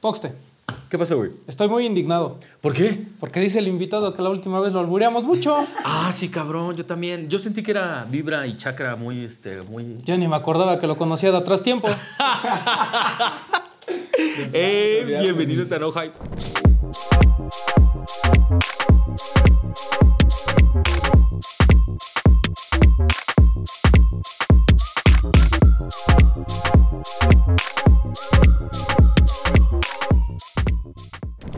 Poxte, ¿Qué pasó, güey? estoy muy indignado. ¿Por qué? Porque dice el invitado que la última vez lo albureamos mucho. Ah, sí, cabrón, yo también. Yo sentí que era vibra y chakra muy, este, muy... Yo ni me acordaba que lo conocía de atrás tiempo. Eh, bienvenidos a No Hype.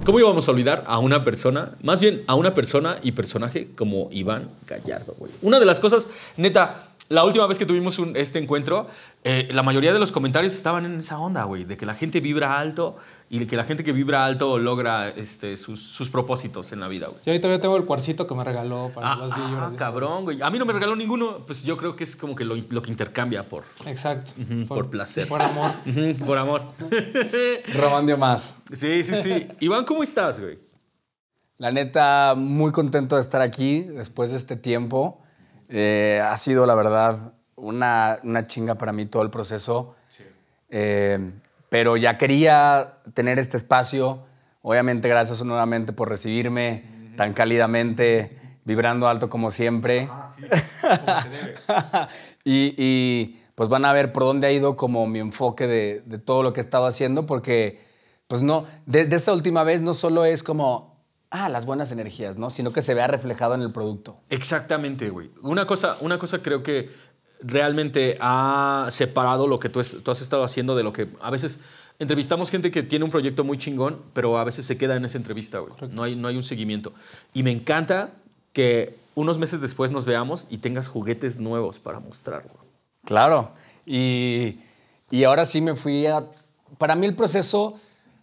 ¿Cómo íbamos a olvidar a una persona, más bien a una persona y personaje como Iván Gallardo, güey? Una de las cosas, neta, la última vez que tuvimos un- este encuentro, eh, la mayoría de los comentarios estaban en esa onda, güey, de que la gente vibra alto y que la gente que vibra alto logra este, sus, sus propósitos en la vida, güey. Yo ahí todavía tengo el cuarcito que me regaló para Ah, las ah, vibras. cabrón, güey. A mí no me regaló ninguno, pues yo creo que es como que lo, lo que intercambia por, Exacto. Por placer. Por amor. Por amor. Román dio más. Sí, sí, sí. Iván, ¿cómo estás, güey? La neta, muy contento de estar aquí después de este tiempo. Eh, ha sido, la verdad, una, una chinga para mí todo el proceso. Eh, pero ya quería tener este espacio. Obviamente, gracias nuevamente por recibirme tan cálidamente, vibrando alto como siempre. y, y, pues van a ver por dónde ha ido como mi enfoque de, de todo lo que he estado haciendo, porque pues no, de, de esta última vez no solo es como, ah, las buenas energías, ¿no? Sino que se vea reflejado en el producto. Exactamente, güey. Una cosa, una cosa creo que realmente ha separado lo que tú, es- tú has estado haciendo de lo que a veces entrevistamos gente que tiene un proyecto muy chingón, pero a veces se queda en esa entrevista, güey. No hay, no hay un seguimiento. Y me encanta que unos meses después nos veamos y tengas juguetes nuevos para mostrar, güey. Claro. Y, y ahora sí me fui a... Para mí el proceso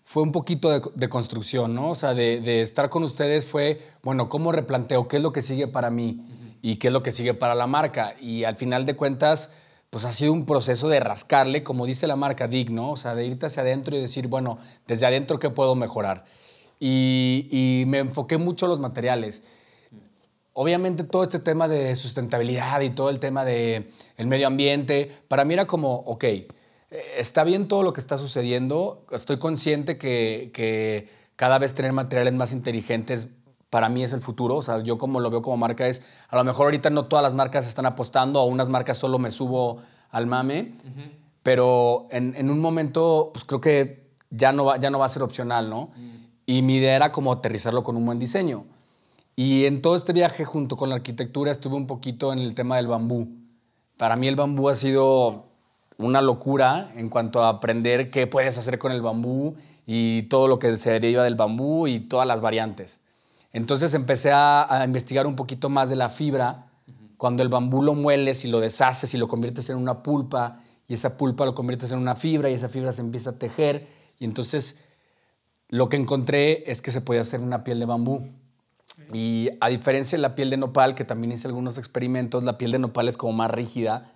fue un poquito de, de construcción, ¿no? O sea, de, de estar con ustedes fue, bueno, ¿cómo replanteo? ¿Qué es lo que sigue para mí? ¿Y qué es lo que sigue para la marca? Y al final de cuentas, pues ha sido un proceso de rascarle, como dice la marca DIG, ¿no? O sea, de irte hacia adentro y decir, bueno, desde adentro, ¿qué puedo mejorar? Y, y me enfoqué mucho en los materiales. Obviamente todo este tema de sustentabilidad y todo el tema de el medio ambiente, para mí era como, ok, está bien todo lo que está sucediendo, estoy consciente que, que cada vez tener materiales más inteligentes para mí es el futuro, o sea, yo como lo veo como marca es, a lo mejor ahorita no todas las marcas están apostando, a unas marcas solo me subo al mame, pero en, en un momento, pues creo que ya no va, ya no va a ser opcional, ¿no? Y mi idea era como aterrizarlo con un buen diseño. Y en todo este viaje, junto con la arquitectura, estuve un poquito en el tema del bambú. Para mí el bambú ha sido una locura en cuanto a aprender qué puedes hacer con el bambú y todo lo que se deriva del bambú y todas las variantes. Entonces empecé a, a investigar un poquito más de la fibra. Cuando el bambú lo mueles y lo deshaces y lo conviertes en una pulpa y esa pulpa lo conviertes en una fibra y esa fibra se empieza a tejer y entonces lo que encontré es que se podía hacer una piel de bambú. Y a diferencia de la piel de nopal, que también hice algunos experimentos, la piel de nopal es como más rígida.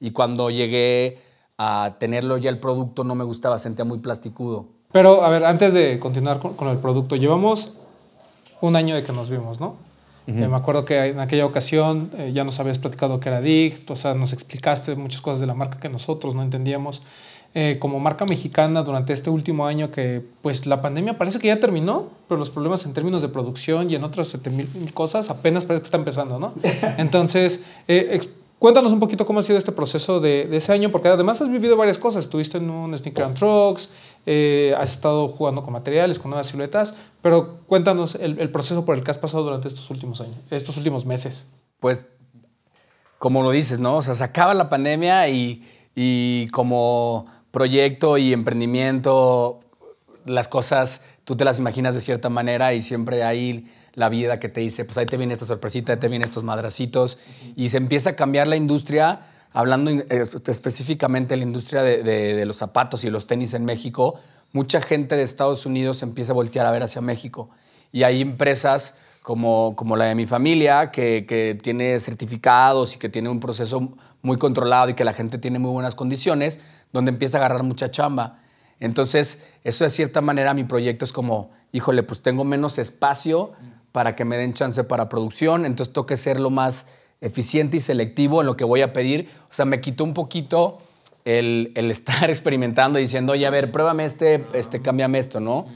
Y cuando llegué a tenerlo ya el producto, no me gustaba, sentía muy plasticudo. Pero, a ver, antes de continuar con, con el producto, llevamos un año de que nos vimos, ¿no? Eh, me acuerdo que en aquella ocasión eh, ya nos habías platicado que era DICT, o sea, nos explicaste muchas cosas de la marca que nosotros no entendíamos. Eh, como marca mexicana durante este último año que pues la pandemia parece que ya terminó, pero los problemas en términos de producción y en otras 7000 mil cosas apenas parece que está empezando, ¿no? Entonces, eh, cuéntanos un poquito cómo ha sido este proceso de, ese año, porque además has vivido varias cosas. Estuviste en un Sneaker and Trucks, eh, has estado jugando con materiales, con nuevas siluetas, pero cuéntanos el, el proceso por el que has pasado durante estos últimos años, estos últimos meses. Pues, como lo dices, ¿no? O sea, se acaba la pandemia y, y como proyecto y emprendimiento, las cosas tú te las imaginas de cierta manera y siempre hay la vida que te dice, pues ahí te viene esta sorpresita, ahí te vienen estos madracitos y se empieza a cambiar la industria, hablando eh, específicamente de la industria de, los zapatos y los tenis en México, mucha gente de Estados Unidos empieza a voltear a ver hacia México y hay empresas como, como la de mi familia, que, que tiene certificados y que tiene un proceso muy controlado y que la gente tiene muy buenas condiciones, donde empieza a agarrar mucha chamba. Entonces, eso de cierta manera mi proyecto es como, híjole, pues tengo menos espacio para que me den chance para producción, entonces tengo que ser lo más eficiente y selectivo en lo que voy a pedir. O sea, me quitó un poquito el, el estar experimentando, diciendo, oye, a ver, pruébame este, este, cámbiame esto, ¿no?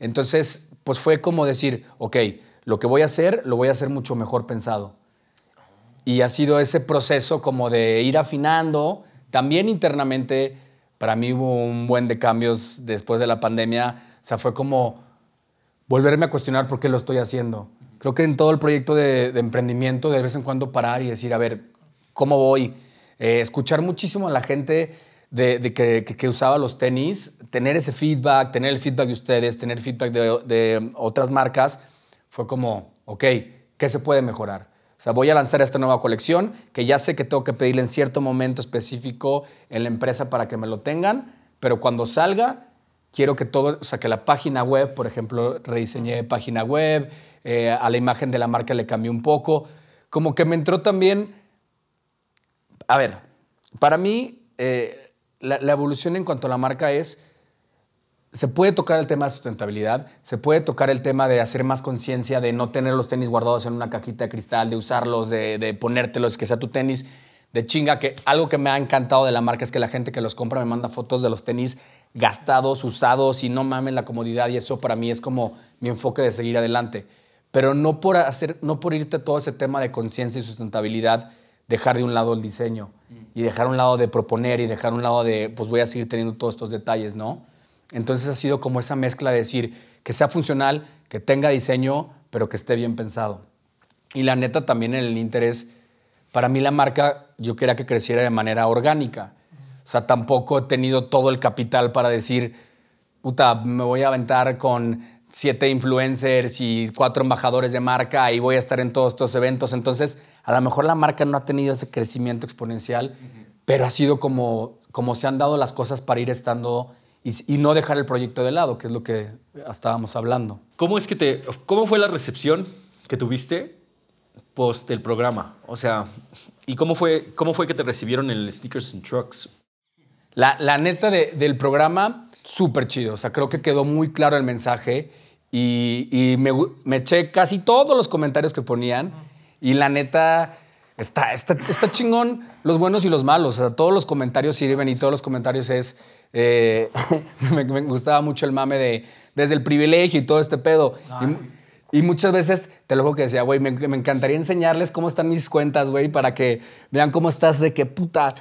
Entonces, pues fue como decir, ok, lo que voy a hacer, lo voy a hacer mucho mejor pensado. Y ha sido ese proceso como de ir afinando. También internamente, para mí hubo un buen de cambios después de la pandemia. O sea, fue como volverme a cuestionar por qué lo estoy haciendo. Creo que en todo el proyecto de, emprendimiento, de vez en cuando parar y decir, a ver, ¿cómo voy? Eh, escuchar muchísimo a la gente de, que, usaba los tenis, tener ese feedback, tener el feedback de ustedes, tener feedback de, de otras marcas, fue como, ok, ¿qué se puede mejorar? O sea, voy a lanzar esta nueva colección que ya sé que tengo que pedirle en cierto momento específico en la empresa para que me lo tengan, pero cuando salga, quiero que todo, o sea, que la página web, por ejemplo, rediseñé página web, eh, a la imagen de la marca le cambié un poco, como que me entró también a ver, para mí eh, la, evolución en cuanto a la marca es, se puede tocar el tema de sustentabilidad, se puede tocar el tema de hacer más conciencia, de no tener los tenis guardados en una cajita de cristal, de usarlos, de, de ponértelos, que sea tu tenis de chinga, que algo que me ha encantado de la marca es que la gente que los compra me manda fotos de los tenis gastados, usados y no mamen la comodidad y eso para mí es como mi enfoque de seguir adelante. Pero no por, hacer, no por irte todo ese tema de conciencia y sustentabilidad, dejar de un lado el diseño y dejar un lado de proponer y dejar un lado de, pues voy a seguir teniendo todos estos detalles, ¿no? Entonces ha sido como esa mezcla de decir que sea funcional, que tenga diseño, pero que esté bien pensado. Y la neta también en el interés, para mí la marca yo quería que creciera de manera orgánica. O sea, tampoco he tenido todo el capital para decir, puta, me voy a aventar con siete influencers y cuatro embajadores de marca y voy a estar en todos estos eventos. Entonces, a lo mejor la marca no ha tenido ese crecimiento exponencial, uh -huh. pero ha sido como, como se han dado las cosas para ir estando y, y, no dejar el proyecto de lado, que es lo que estábamos hablando. ¿Cómo es que te, cómo fue la recepción que tuviste post el programa? O sea, ¿y cómo fue, cómo fue que te recibieron el Stickers and Trucks? La, la neta de, del programa, súper chido. O sea, creo que quedó muy claro el mensaje y, y me, me, eché casi todos los comentarios que ponían. Y la neta, está, está, está chingón los buenos y los malos. O sea, todos los comentarios sirven y todos los comentarios es. Eh, me, me, gustaba mucho el mame de desde el privilegio y todo este pedo. Ah, y, sí. y, muchas veces, te lo juro que decía, güey, me, me, encantaría enseñarles cómo están mis cuentas, güey, para que vean cómo estás de que puta.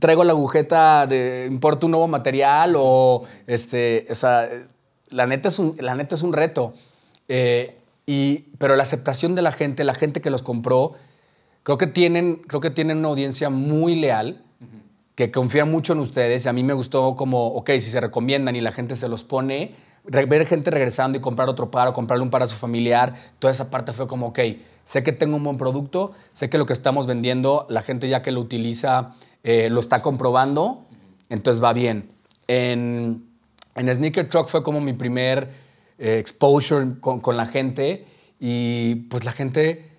Traigo la agujeta de importo un nuevo material o este, o sea, la neta es un, la neta es un reto. Eh, y, pero la aceptación de la gente, la gente que los compró, creo que tienen, creo que tienen una audiencia muy leal, que confía mucho en ustedes. Y a mí me gustó como, ok, si se recomiendan y la gente se los pone, ver gente regresando y comprar otro par o comprarle un par a su familiar, toda esa parte fue como, ok, sé que tengo un buen producto, sé que lo que estamos vendiendo, la gente ya que lo utiliza eh, lo está comprobando, entonces va bien. En, en Sneaker Truck fue como mi primer eh, exposure con, con, la gente y pues la gente,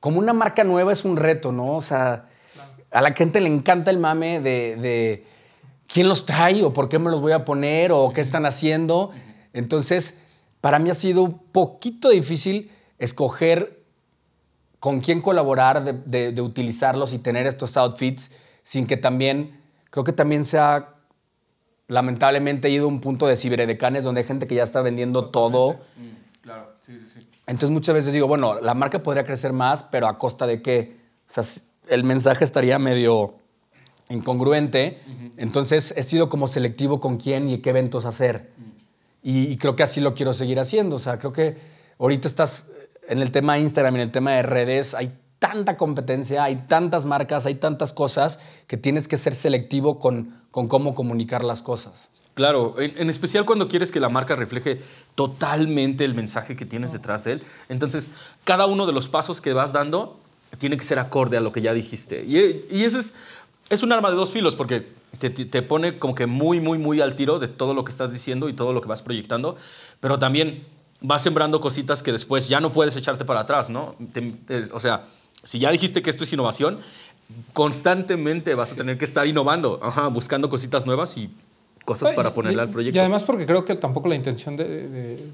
como una marca nueva es un reto, ¿no? O sea, a la gente le encanta el mame de, de quién los trae o por qué me los voy a poner o qué están haciendo. Entonces, para mí ha sido un poquito difícil escoger con quién colaborar, de, de, de utilizarlos y tener estos outfits sin que también, creo que también sea lamentablemente he ido a un punto de ciberedecanes donde hay gente que ya está vendiendo todo. Mm, claro, sí, sí, sí. Entonces muchas veces digo, bueno, la marca podría crecer más, pero a costa de qué? O sea, el mensaje estaría medio incongruente. Uh -huh. Entonces he sido como selectivo con quién y qué eventos hacer. Uh -huh. y, y, creo que así lo quiero seguir haciendo. O sea, creo que ahorita estás en el tema de Instagram, en el tema de redes, hay tanta competencia, hay tantas marcas, hay tantas cosas que tienes que ser selectivo con, con cómo comunicar las cosas. Claro, en, especial cuando quieres que la marca refleje totalmente el mensaje que tienes detrás de él. Entonces, cada uno de los pasos que vas dando tiene que ser acorde a lo que ya dijiste. Y, y eso es, es un arma de dos filos porque te, te, pone como que muy, muy, muy al tiro de todo lo que estás diciendo y todo lo que vas proyectando, pero también vas sembrando cositas que después ya no puedes echarte para atrás, ¿no? O sea, si ya dijiste que esto es innovación, constantemente vas a tener que estar innovando, ajá, buscando cositas nuevas y cosas Ay, para ponerle y, al proyecto. Y además porque creo que tampoco la intención de, de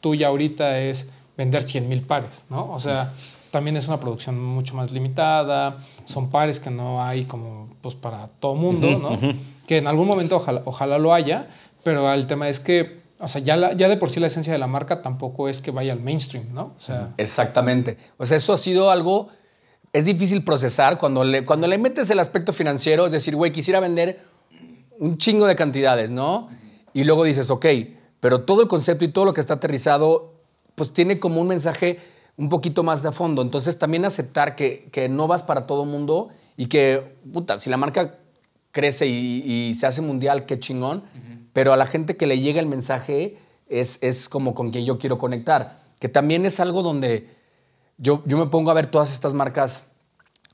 tuya ahorita es vender 100 mil pares, ¿no? O sea, también es una producción mucho más limitada, son pares que no hay como pues para todo mundo, ¿no? Que en algún momento ojalá, ojalá lo haya, pero el tema es que, o sea, ya, la- ya de por sí la esencia de la marca tampoco es que vaya al mainstream, ¿no? O sea, Exactamente. O sea, eso ha sido algo, es difícil procesar cuando le, cuando le metes el aspecto financiero, es decir, güey, quisiera vender un chingo de cantidades, ¿no? Y luego dices, ok, pero todo el concepto y todo lo que está aterrizado, pues tiene como un mensaje un poquito más de fondo. Entonces también aceptar que, que no vas para todo mundo y que, puta, si la marca crece y, y se hace mundial, qué chingón, pero a la gente que le llega el mensaje es, es como con quien yo quiero conectar, que también es algo donde yo, yo me pongo a ver todas estas marcas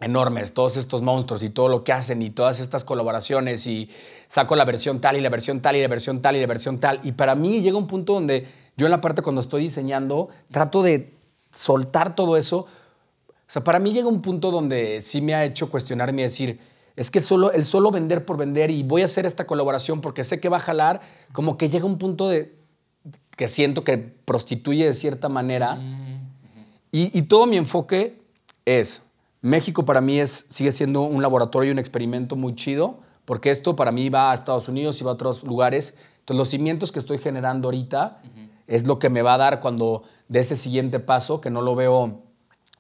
enormes, todos estos monstruos y todo lo que hacen y todas estas colaboraciones y saco la versión tal y la versión tal y la versión tal y la versión tal. Y para mí llega un punto donde yo en la parte cuando estoy diseñando trato de soltar todo eso. O sea, para mí llega un punto donde sí me ha hecho cuestionarme y decir, es que solo, el solo vender por vender y voy a hacer esta colaboración porque sé que va a jalar, como que llega un punto de que siento que prostituye de cierta manera. Y, y todo mi enfoque es, México para mí es, sigue siendo un laboratorio y un experimento muy chido, porque esto para mí va a Estados Unidos y va a otros lugares. Entonces los cimientos que estoy generando ahorita es lo que me va a dar cuando de ese siguiente paso, que no lo veo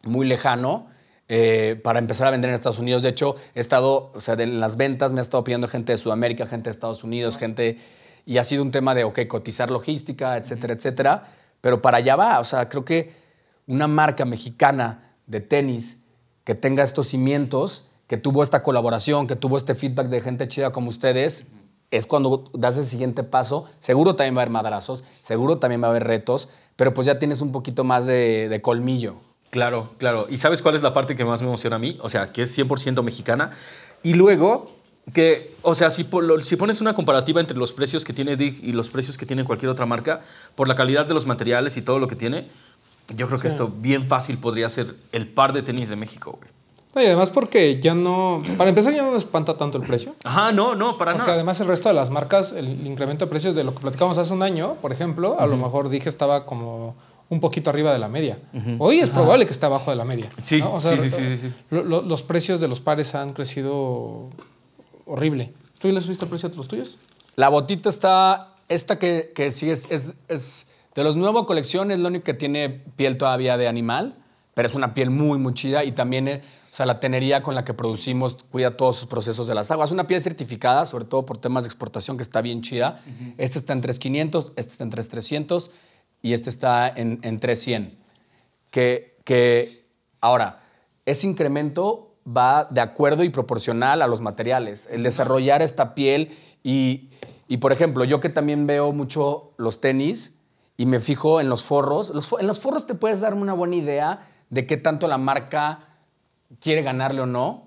muy lejano, eh, para empezar a vender en Estados Unidos. De hecho, he estado, o sea, en las ventas me ha estado pidiendo gente de Sudamérica, gente de Estados Unidos, gente... Y ha sido un tema de, ok, cotizar logística, etcétera, etcétera. Pero para allá va. O sea, creo que una marca mexicana de tenis que tenga estos cimientos, que tuvo esta colaboración, que tuvo este feedback de gente chida como ustedes, es cuando das el siguiente paso. Seguro también va a haber madrazos, seguro también va a haber retos, pero pues ya tienes un poquito más de, colmillo. Claro, claro. ¿Y sabes cuál es la parte que más me emociona a mí? O sea, que es 100% mexicana. Y luego, que, o sea, si, si pones una comparativa entre los precios que tiene Dig y los precios que tiene cualquier otra marca, por la calidad de los materiales y todo lo que tiene, yo creo que Sí. esto bien fácil podría ser el par de tenis de México, güey. no, y además porque ya no, para empezar ya no nos espanta tanto el precio. Ajá, no, no, para Porque nada. además el resto de las marcas, el incremento de precios de lo que platicamos hace un año, por ejemplo, a lo mejor dije estaba como un poquito arriba de la media. Hoy es probable que esté abajo de la media. Sí, ¿no? O sea, sí, sí, sí, lo- lo- los precios de los pares han crecido horrible. ¿Tú ya has visto el precio de los tuyos? La botita está, esta que, que sí es, es, es de los nuevos colección, es lo único que tiene piel todavía de animal, pero es una piel muy, muy chida y también, eh, o sea, la tenería con la que producimos cuida todos sus procesos de las aguas. Es una piel certificada, sobre todo por temas de exportación, que está bien chida. Este está en 3,500, este está en 3,300 y este está en, en 3,100. Que, que ahora, ese incremento va de acuerdo y proporcional a los materiales. El desarrollar esta piel y, y, por ejemplo, yo que también veo mucho los tenis y me fijo en los forros, los en los forros te puedes dar una buena idea de qué tanto la marca quiere ganarle o no.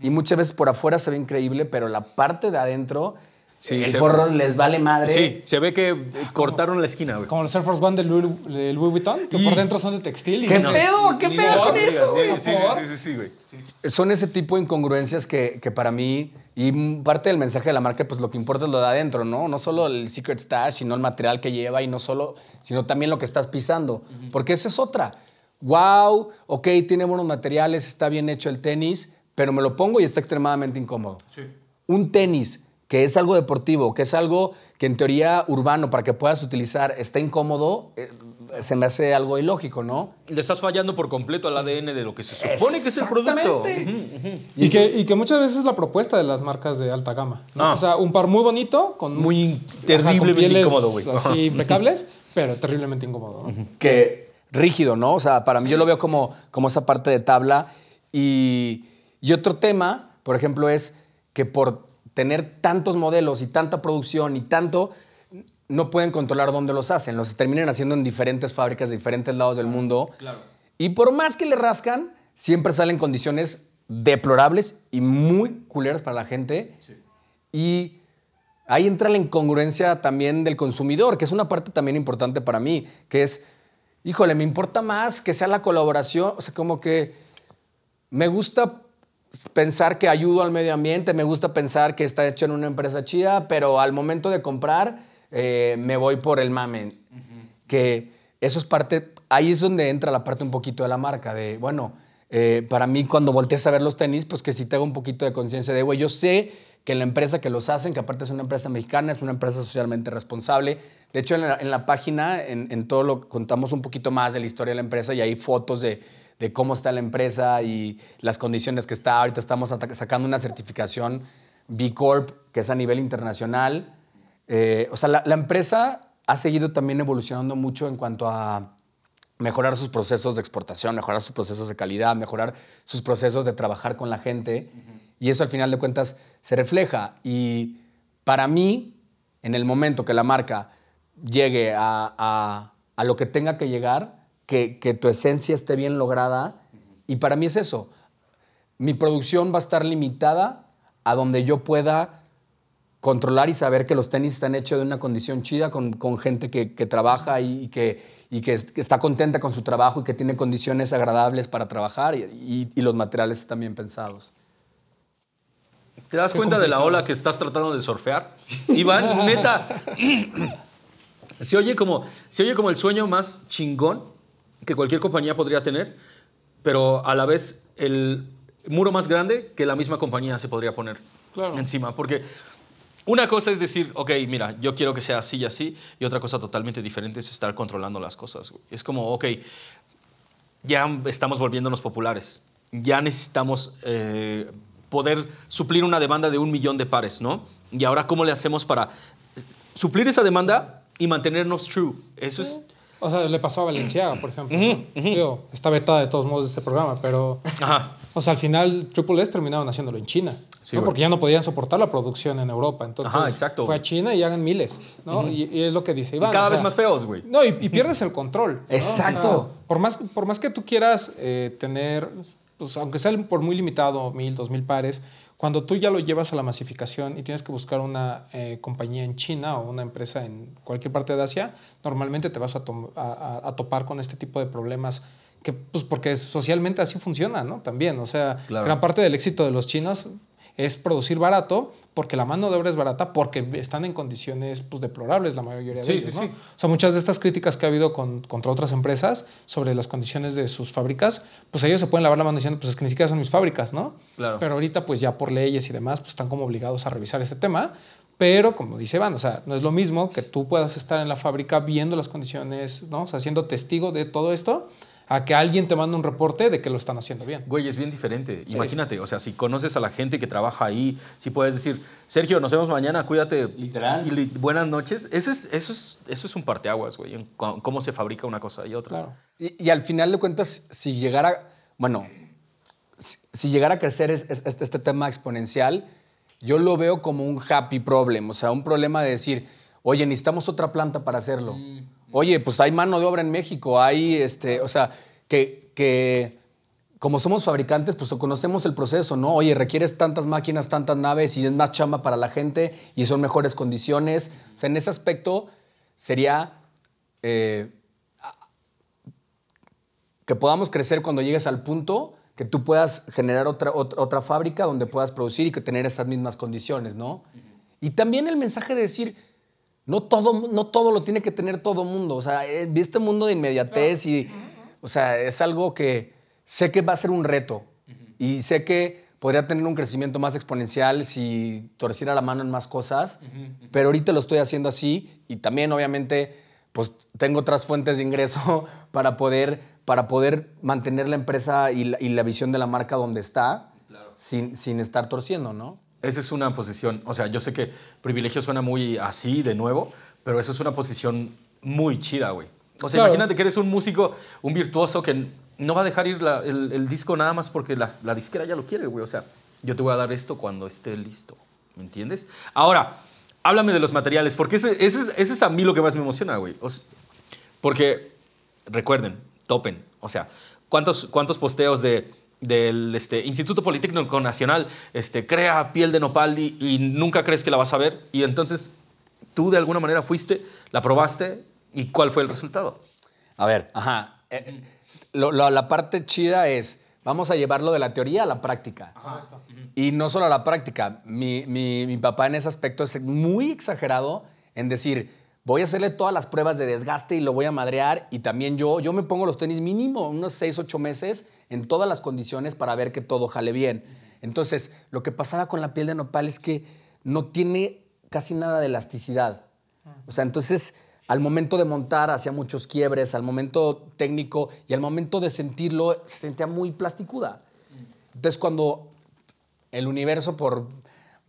Y muchas veces por afuera se ve increíble, pero la parte de adentro, Sí, el se- forro les vale madre. Sí, se ve que eh, cortaron la esquina, güey. Como los Air Force One de Louis, de Louis Vuitton, que por dentro son de textil. Y ¿Qué no- pedo? ¿Qué pedo con eso, güey? Sí, sí, sí, sí, sí, güey. Sí. Son ese tipo de incongruencias que, que para mí, y parte del mensaje de la marca, pues lo que importa es lo de adentro, ¿no? No solo el secret stash, sino el material que lleva y no solo, sino también lo que estás pisando. Porque esa es otra. Wow, ok, tiene buenos materiales, está bien hecho el tenis, pero me lo pongo y está extremadamente incómodo. Un tenis que es algo deportivo, que es algo que en teoría urbano para que puedas utilizar está incómodo, eh, se me hace algo ilógico, ¿no? Le estás fallando por completo al ADN de lo que se supone que es el producto. Exactamente. Y que, y que muchas veces es la propuesta de las marcas de alta gama. ¿no? Ah. O sea, un par muy bonito, con Muy ajá, con terriblemente pieles incómodo, güey. Así Ajá. impecables, pero terriblemente incómodo. ¿no? que rígido, ¿no? O sea, para mí yo lo veo como, como esa parte de tabla. Y, y otro tema, por ejemplo, es que por tener tantos modelos y tanta producción y tanto, no pueden controlar dónde los hacen. Los terminan haciendo en diferentes fábricas de diferentes lados del mundo. Y por más que le rascan, siempre salen condiciones deplorables y muy culeras para la gente. Y ahí entra la incongruencia también del consumidor, que es una parte también importante para mí, que es, híjole, me importa más que sea la colaboración, o sea, como que me gusta pensar que ayudo al medio ambiente, me gusta pensar que está hecho en una empresa chida, pero al momento de comprar eh, me voy por el mame. Que eso es parte, ahí es donde entra la parte un poquito de la marca, de, bueno, eh, para mí cuando voltees a ver los tenis, pues que sí tengo un poquito de conciencia de, güey, yo sé que la empresa que los hacen, que aparte es una empresa mexicana, es una empresa socialmente responsable. De hecho, en la, en la página, en, en, todo lo contamos un poquito más de la historia de la empresa y hay fotos de, de cómo está la empresa y las condiciones que está. Ahorita estamos sacando una certificación B Corp, que es a nivel internacional. Eh, o sea, la, la empresa ha seguido también evolucionando mucho en cuanto a mejorar sus procesos de exportación, mejorar sus procesos de calidad, mejorar sus procesos de trabajar con la gente. Uh -huh. Y eso al final de cuentas se refleja. Y para mí, en el momento que la marca llegue a, a, a lo que tenga que llegar, que, que, tu esencia esté bien lograda. Y para mí es eso. Mi producción va a estar limitada a donde yo pueda controlar y saber que los tenis están hechos de una condición chida, con, con gente que, que, trabaja y, y, que, y que, está contenta con su trabajo y que tiene condiciones agradables para trabajar y, y los materiales están bien pensados. ¿Te das Qué cuenta complicado. de la ola que estás tratando de surfear? Iván, neta, se oye, como, se oye como el sueño más chingón que cualquier compañía podría tener, pero a la vez el muro más grande que la misma compañía se podría poner claro. encima. Porque una cosa es decir, ok, mira, yo quiero que sea así y así, y otra cosa totalmente diferente es estar controlando las cosas. Es como, ok, ya estamos volviéndonos populares, ya necesitamos eh, poder suplir una demanda de un millón de pares, ¿no? Y ahora, ¿cómo le hacemos para suplir esa demanda y mantenernos true? Eso es... O sea, le pasó a Valenciaga, por ejemplo. Uh -huh, uh -huh. Digo, está vetada de todos modos de este programa, pero. Ajá. O sea, al final, Triple S terminaron haciéndolo en China. Sí, ¿no? Porque ya no podían soportar la producción en Europa. Entonces, Ajá, exacto. fue a China y hagan miles, ¿no? Uh -huh. y, y, es lo que dice Iván. Y cada o sea, vez más feos, güey. No, y, y, pierdes el control. Exacto. O sea, por, más, por más que tú quieras eh, tener, pues, aunque sea por muy limitado, mil, dos mil pares, cuando tú ya lo llevas a la masificación y tienes que buscar una eh, compañía en China o una empresa en cualquier parte de Asia, normalmente te vas a, to a, a topar con este tipo de problemas que, pues porque socialmente así funciona, ¿no? También, o sea, claro. gran parte del éxito de los chinos es producir barato porque la mano de obra es barata porque están en condiciones pues, deplorables la mayoría de sí, ellos. Sí, ¿no? sí. O sea, muchas de estas críticas que ha habido con, contra otras empresas sobre las condiciones de sus fábricas, pues ellos se pueden lavar la mano diciendo, pues es que ni siquiera son mis fábricas, ¿no? Claro. Pero ahorita pues ya por leyes y demás, pues están como obligados a revisar este tema. Pero como dice Iván, o sea, no es lo mismo que tú puedas estar en la fábrica viendo las condiciones, ¿no? O sea, siendo testigo de todo esto, a que alguien te mande un reporte de que lo están haciendo bien. Güey, es bien diferente. Sí. Imagínate, o sea, si conoces a la gente que trabaja ahí, si puedes decir, Sergio, nos vemos mañana, cuídate. Literal. Y li buenas noches. Eso es, eso es, eso es un parteaguas, güey, en cómo se fabrica una cosa y otra. Claro. Y, y al final de cuentas, si llegara, bueno, si, si llegara a crecer es, es, este tema exponencial, yo lo veo como un happy problem, o sea, un problema de decir, oye, necesitamos otra planta para hacerlo. Mm. Oye, pues hay mano de obra en México, hay, este, o sea, que, que como somos fabricantes, pues conocemos el proceso, ¿no? Oye, requieres tantas máquinas, tantas naves y es más chamba para la gente y son mejores condiciones. O sea, en ese aspecto sería eh, que podamos crecer cuando llegues al punto que tú puedas generar otra, otra, otra fábrica donde puedas producir y que tener estas mismas condiciones, ¿no? Uh -huh. Y también el mensaje de decir, no todo, no todo lo tiene que tener todo mundo. O sea, este mundo de inmediatez y, o sea, es algo que sé que va a ser un reto y sé que podría tener un crecimiento más exponencial si torciera la mano en más cosas, pero ahorita lo estoy haciendo así y también obviamente pues tengo otras fuentes de ingreso para poder, para poder mantener la empresa y la, y la visión de la marca donde está claro. sin, sin estar torciendo, ¿no? Esa es una posición, o sea, yo sé que privilegio suena muy así de nuevo, pero eso es una posición muy chida, güey. O sea, claro. imagínate que eres un músico, un virtuoso que no va a dejar ir la, el, el, disco nada más porque la, la disquera ya lo quiere, güey. O sea, yo te voy a dar esto cuando esté listo, ¿me entiendes? Ahora, háblame de los materiales, porque ese, ese, es, ese es a mí lo que más me emociona, güey. O sea, porque, recuerden, topen, o sea, ¿cuántos, cuántos posteos de del este, Instituto Politécnico Nacional este, crea piel de nopal y, y, nunca crees que la vas a ver y entonces tú de alguna manera fuiste, la probaste y ¿cuál fue el resultado? A ver, ajá. Eh, lo, lo, la parte chida es, vamos a llevarlo de la teoría a la práctica. Ajá. Y no solo a la práctica, mi, mi, mi papá en ese aspecto es muy exagerado en decir, voy a hacerle todas las pruebas de desgaste y lo voy a madrear. Y también yo, yo me pongo los tenis mínimo unos 6, 8 meses en todas las condiciones para ver que todo jale bien. Entonces, lo que pasaba con la piel de nopal es que no tiene casi nada de elasticidad. O sea, entonces, al momento de montar hacía muchos quiebres, al momento técnico y al momento de sentirlo se sentía muy plasticuda. Entonces, cuando el universo por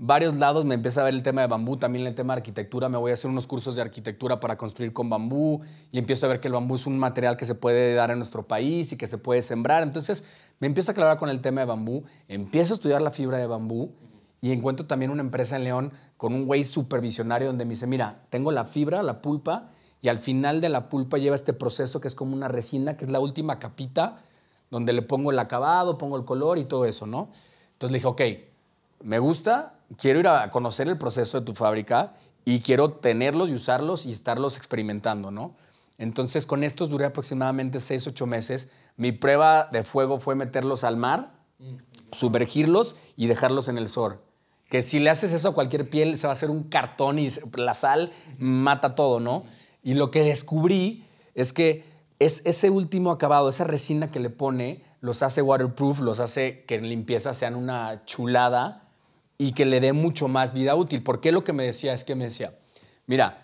varios lados me empieza a ver el tema de bambú, también el tema de arquitectura, me voy a hacer unos cursos de arquitectura para construir con bambú y empiezo a ver que el bambú es un material que se puede dar en nuestro país y que se puede sembrar. Entonces me empiezo a clavar con el tema de bambú, empiezo a estudiar la fibra de bambú y encuentro también una empresa en León con un güey supervisionario donde me dice, mira, tengo la fibra, la pulpa y al final de la pulpa lleva este proceso que es como una resina, que es la última capita donde le pongo el acabado, pongo el color y todo eso, ¿no? Entonces le dije, ok, me gusta, quiero ir a conocer el proceso de tu fábrica y quiero tenerlos y usarlos y estarlos experimentando, ¿no? Entonces, con estos duré aproximadamente 6, 8 meses. Mi prueba de fuego fue meterlos al mar, sumergirlos y dejarlos en el sol. Que si le haces eso a cualquier piel, se va a hacer un cartón y la sal mata todo, ¿no? Y lo que descubrí es que es ese último acabado, esa resina que le pone, los hace waterproof, los hace que en limpieza sean una chulada y que le dé mucho más vida útil. Porque lo que me decía es que me decía, mira,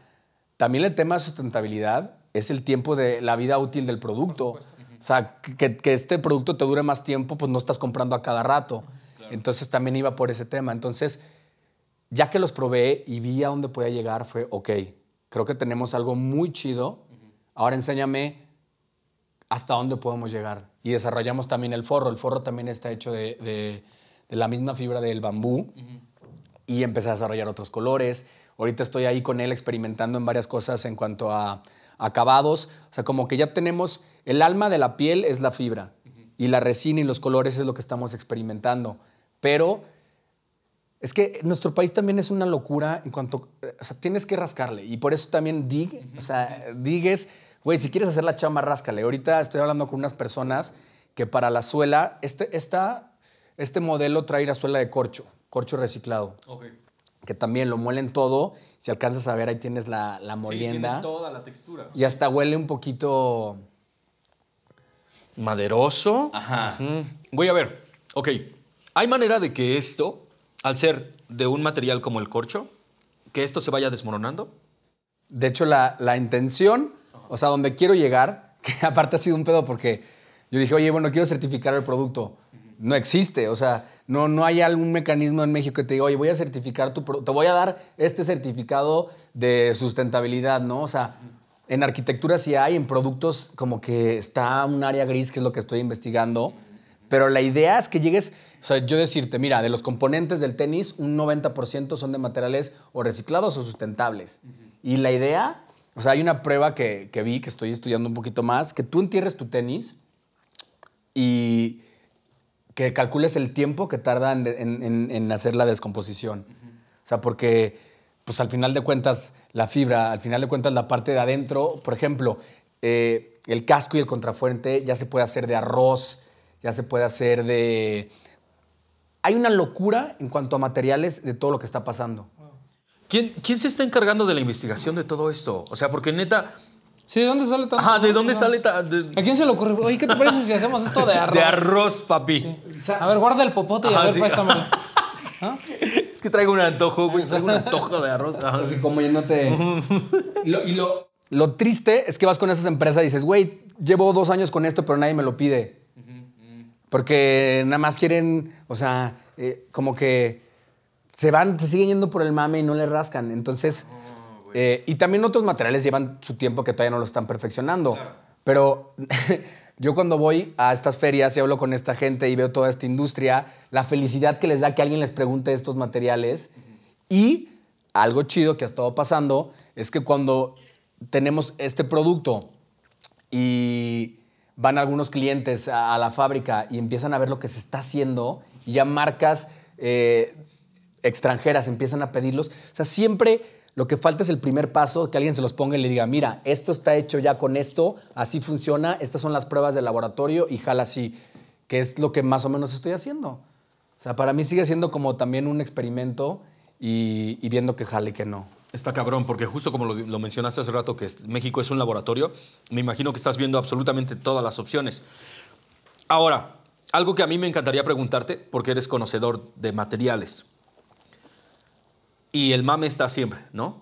también el tema de sustentabilidad es el tiempo de la vida útil del producto. O sea, que, que, este producto te dure más tiempo, pues no estás comprando a cada rato. Entonces también iba por ese tema. Entonces, ya que los probé y vi a dónde podía llegar, fue, ok, creo que tenemos algo muy chido. Ahora enséñame hasta dónde podemos llegar. Y desarrollamos también el forro. El forro también está hecho de, de de la misma fibra del bambú y empecé a desarrollar otros colores. Ahorita estoy ahí con él experimentando en varias cosas en cuanto a, acabados. O sea, como que ya tenemos, el alma de la piel es la fibra y la resina y los colores es lo que estamos experimentando. Pero es que nuestro país también es una locura en cuanto, o sea, tienes que rascarle. Y por eso también dig, o sea, dig es, güey, si quieres hacer la chamba, ráscale. Ahorita estoy hablando con unas personas que para la suela, este, esta este modelo trae la suela de corcho, corcho reciclado. Que también lo muelen todo. Si alcanzas a ver, ahí tienes la, la molienda. Sí, tiene toda la textura. Y hasta huele un poquito. Maderoso. Ajá. Voy a ver. Ok. ¿Hay manera de que esto, al ser de un material como el corcho, que esto se vaya desmoronando? De hecho, la, la intención, o sea, donde quiero llegar, que aparte ha sido un pedo porque yo dije, oye, bueno, quiero certificar el producto no existe. O sea, no, no hay algún mecanismo en México que te diga, oye, voy a certificar tu te voy a dar este certificado de sustentabilidad, ¿no? O sea, en arquitectura sí hay, en productos como que está un área gris, que es lo que estoy investigando. Pero la idea es que llegues, o sea, yo decirte, mira, de los componentes del tenis, un 90% son de materiales o reciclados o sustentables. Y la idea, o sea, hay una prueba que, que vi, que estoy estudiando un poquito más, que tú entierres tu tenis y que calcules el tiempo que tarda en, hacer la descomposición. O sea, porque pues al final de cuentas la fibra, al final de cuentas la parte de adentro, por ejemplo, eh, el casco y el contrafuente ya se puede hacer de arroz, ya se puede hacer de... Hay una locura en cuanto a materiales de todo lo que está pasando. ¿Quién, ¿Quién se está encargando de la investigación de todo esto? O sea, porque neta, Sí, ¿de dónde sale tanto? Ajá, ¿de dónde sale tanto? ¿A quién se le ocurre? Oye, ¿qué te parece si hacemos esto de arroz? De arroz, papi. A ver, guarda el popote y a ver, sí. préstamelo. Es que traigo un antojo, güey. Traigo un antojo de arroz. Ajá, Así como yéndote. y lo, y lo- lo triste es que vas con esas empresas y dices, güey, llevo dos años con esto, pero nadie me lo pide. Porque nada más quieren, o sea, eh, como que se van, se siguen yendo por el mame y no le rascan. Entonces, eh, y también otros materiales llevan su tiempo que todavía no lo están perfeccionando. Pero yo cuando voy a estas ferias y hablo con esta gente y veo toda esta industria, la felicidad que les da que alguien les pregunte estos materiales y algo chido que ha estado pasando es que cuando tenemos este producto y van algunos clientes a, a la fábrica y empiezan a ver lo que se está haciendo y ya marcas eh, extranjeras empiezan a pedirlos. O sea, siempre lo que falta es el primer paso, que alguien se los ponga y le diga, mira, esto está hecho ya con esto, así funciona, estas son las pruebas de laboratorio y jala así, que es lo que más o menos estoy haciendo. O sea, para mí sigue siendo como también un experimento y, viendo que jale y que no. Está cabrón, porque justo como lo, lo mencionaste hace rato, que México es un laboratorio, me imagino que estás viendo absolutamente todas las opciones. Ahora, algo que a mí me encantaría preguntarte, porque eres conocedor de materiales. Y el mame está siempre, ¿no?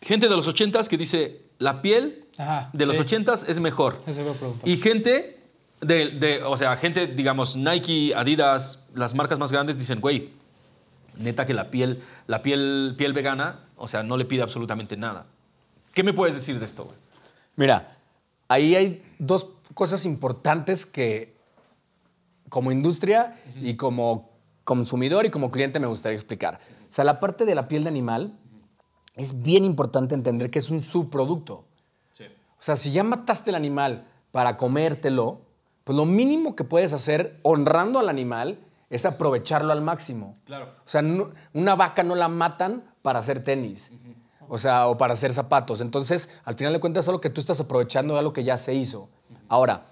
Gente de los ochentas que dice, la piel Ajá, de los sí. ochentas es mejor. Eso preguntar. Y gente de, de- o sea, gente, digamos, Nike, Adidas, las marcas más grandes dicen, güey, neta que la piel, la piel, piel vegana, o sea, no le pide absolutamente nada. ¿Qué me puedes decir de esto, güey? Mira, ahí hay dos cosas importantes que como industria y como consumidor y como cliente me gustaría explicar. O sea, la parte de la piel de animal es bien importante entender que es un subproducto. O sea, si ya mataste el animal para comértelo, pues lo mínimo que puedes hacer honrando al animal es aprovecharlo al máximo. Claro. O sea, no- una vaca no la matan para hacer tenis. O sea, o para hacer zapatos. Entonces, al final de cuentas, es algo que tú estás aprovechando de algo que ya se hizo. Ahora,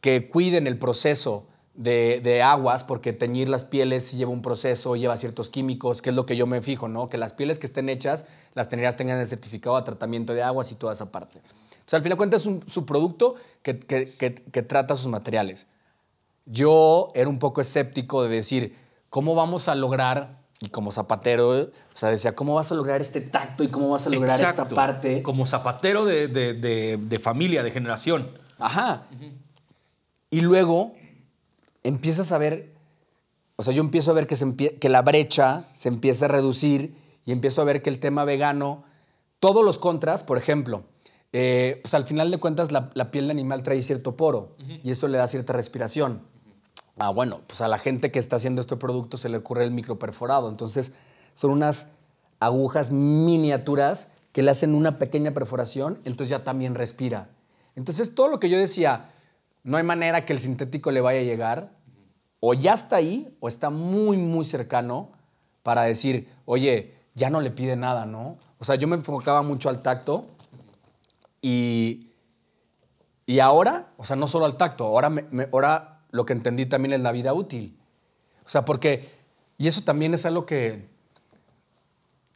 que cuiden el proceso de, de aguas, porque teñir las pieles lleva un proceso, lleva ciertos químicos, que es lo que yo me fijo, ¿no? Que las pieles que estén hechas, las tenerías tengan el certificado de tratamiento de aguas y toda esa parte. Entonces, al final de cuentas, es un subproducto que, que- que- que trata sus materiales yo era un poco escéptico de decir, ¿cómo vamos a lograr, y como zapatero, o sea, decía, ¿cómo vas a lograr este tacto y cómo vas a lograr esta parte? Como zapatero de, de- de- de familia, de generación. Ajá. Y luego empiezas a ver, o sea, yo empiezo a ver que, se empie- que la brecha se empieza a reducir y empiezo a ver que el tema vegano, todos los contras, por ejemplo, eh, pues al final de cuentas la, la piel de animal trae cierto poro y eso le da cierta respiración. Ah, bueno, pues a la gente que está haciendo este producto se le ocurre el microperforado. Entonces, son unas agujas miniaturas que le hacen una pequeña perforación, entonces ya también respira. Entonces, todo lo que yo decía, no hay manera que el sintético le vaya a llegar, o ya está ahí, o está muy, muy cercano para decir, oye, ya no le pide nada, ¿no? O sea, yo me enfocaba mucho al tacto y, y ahora, o sea, no solo al tacto, ahora, ahora lo que entendí también es la vida útil. O sea, porque, y eso también es algo que,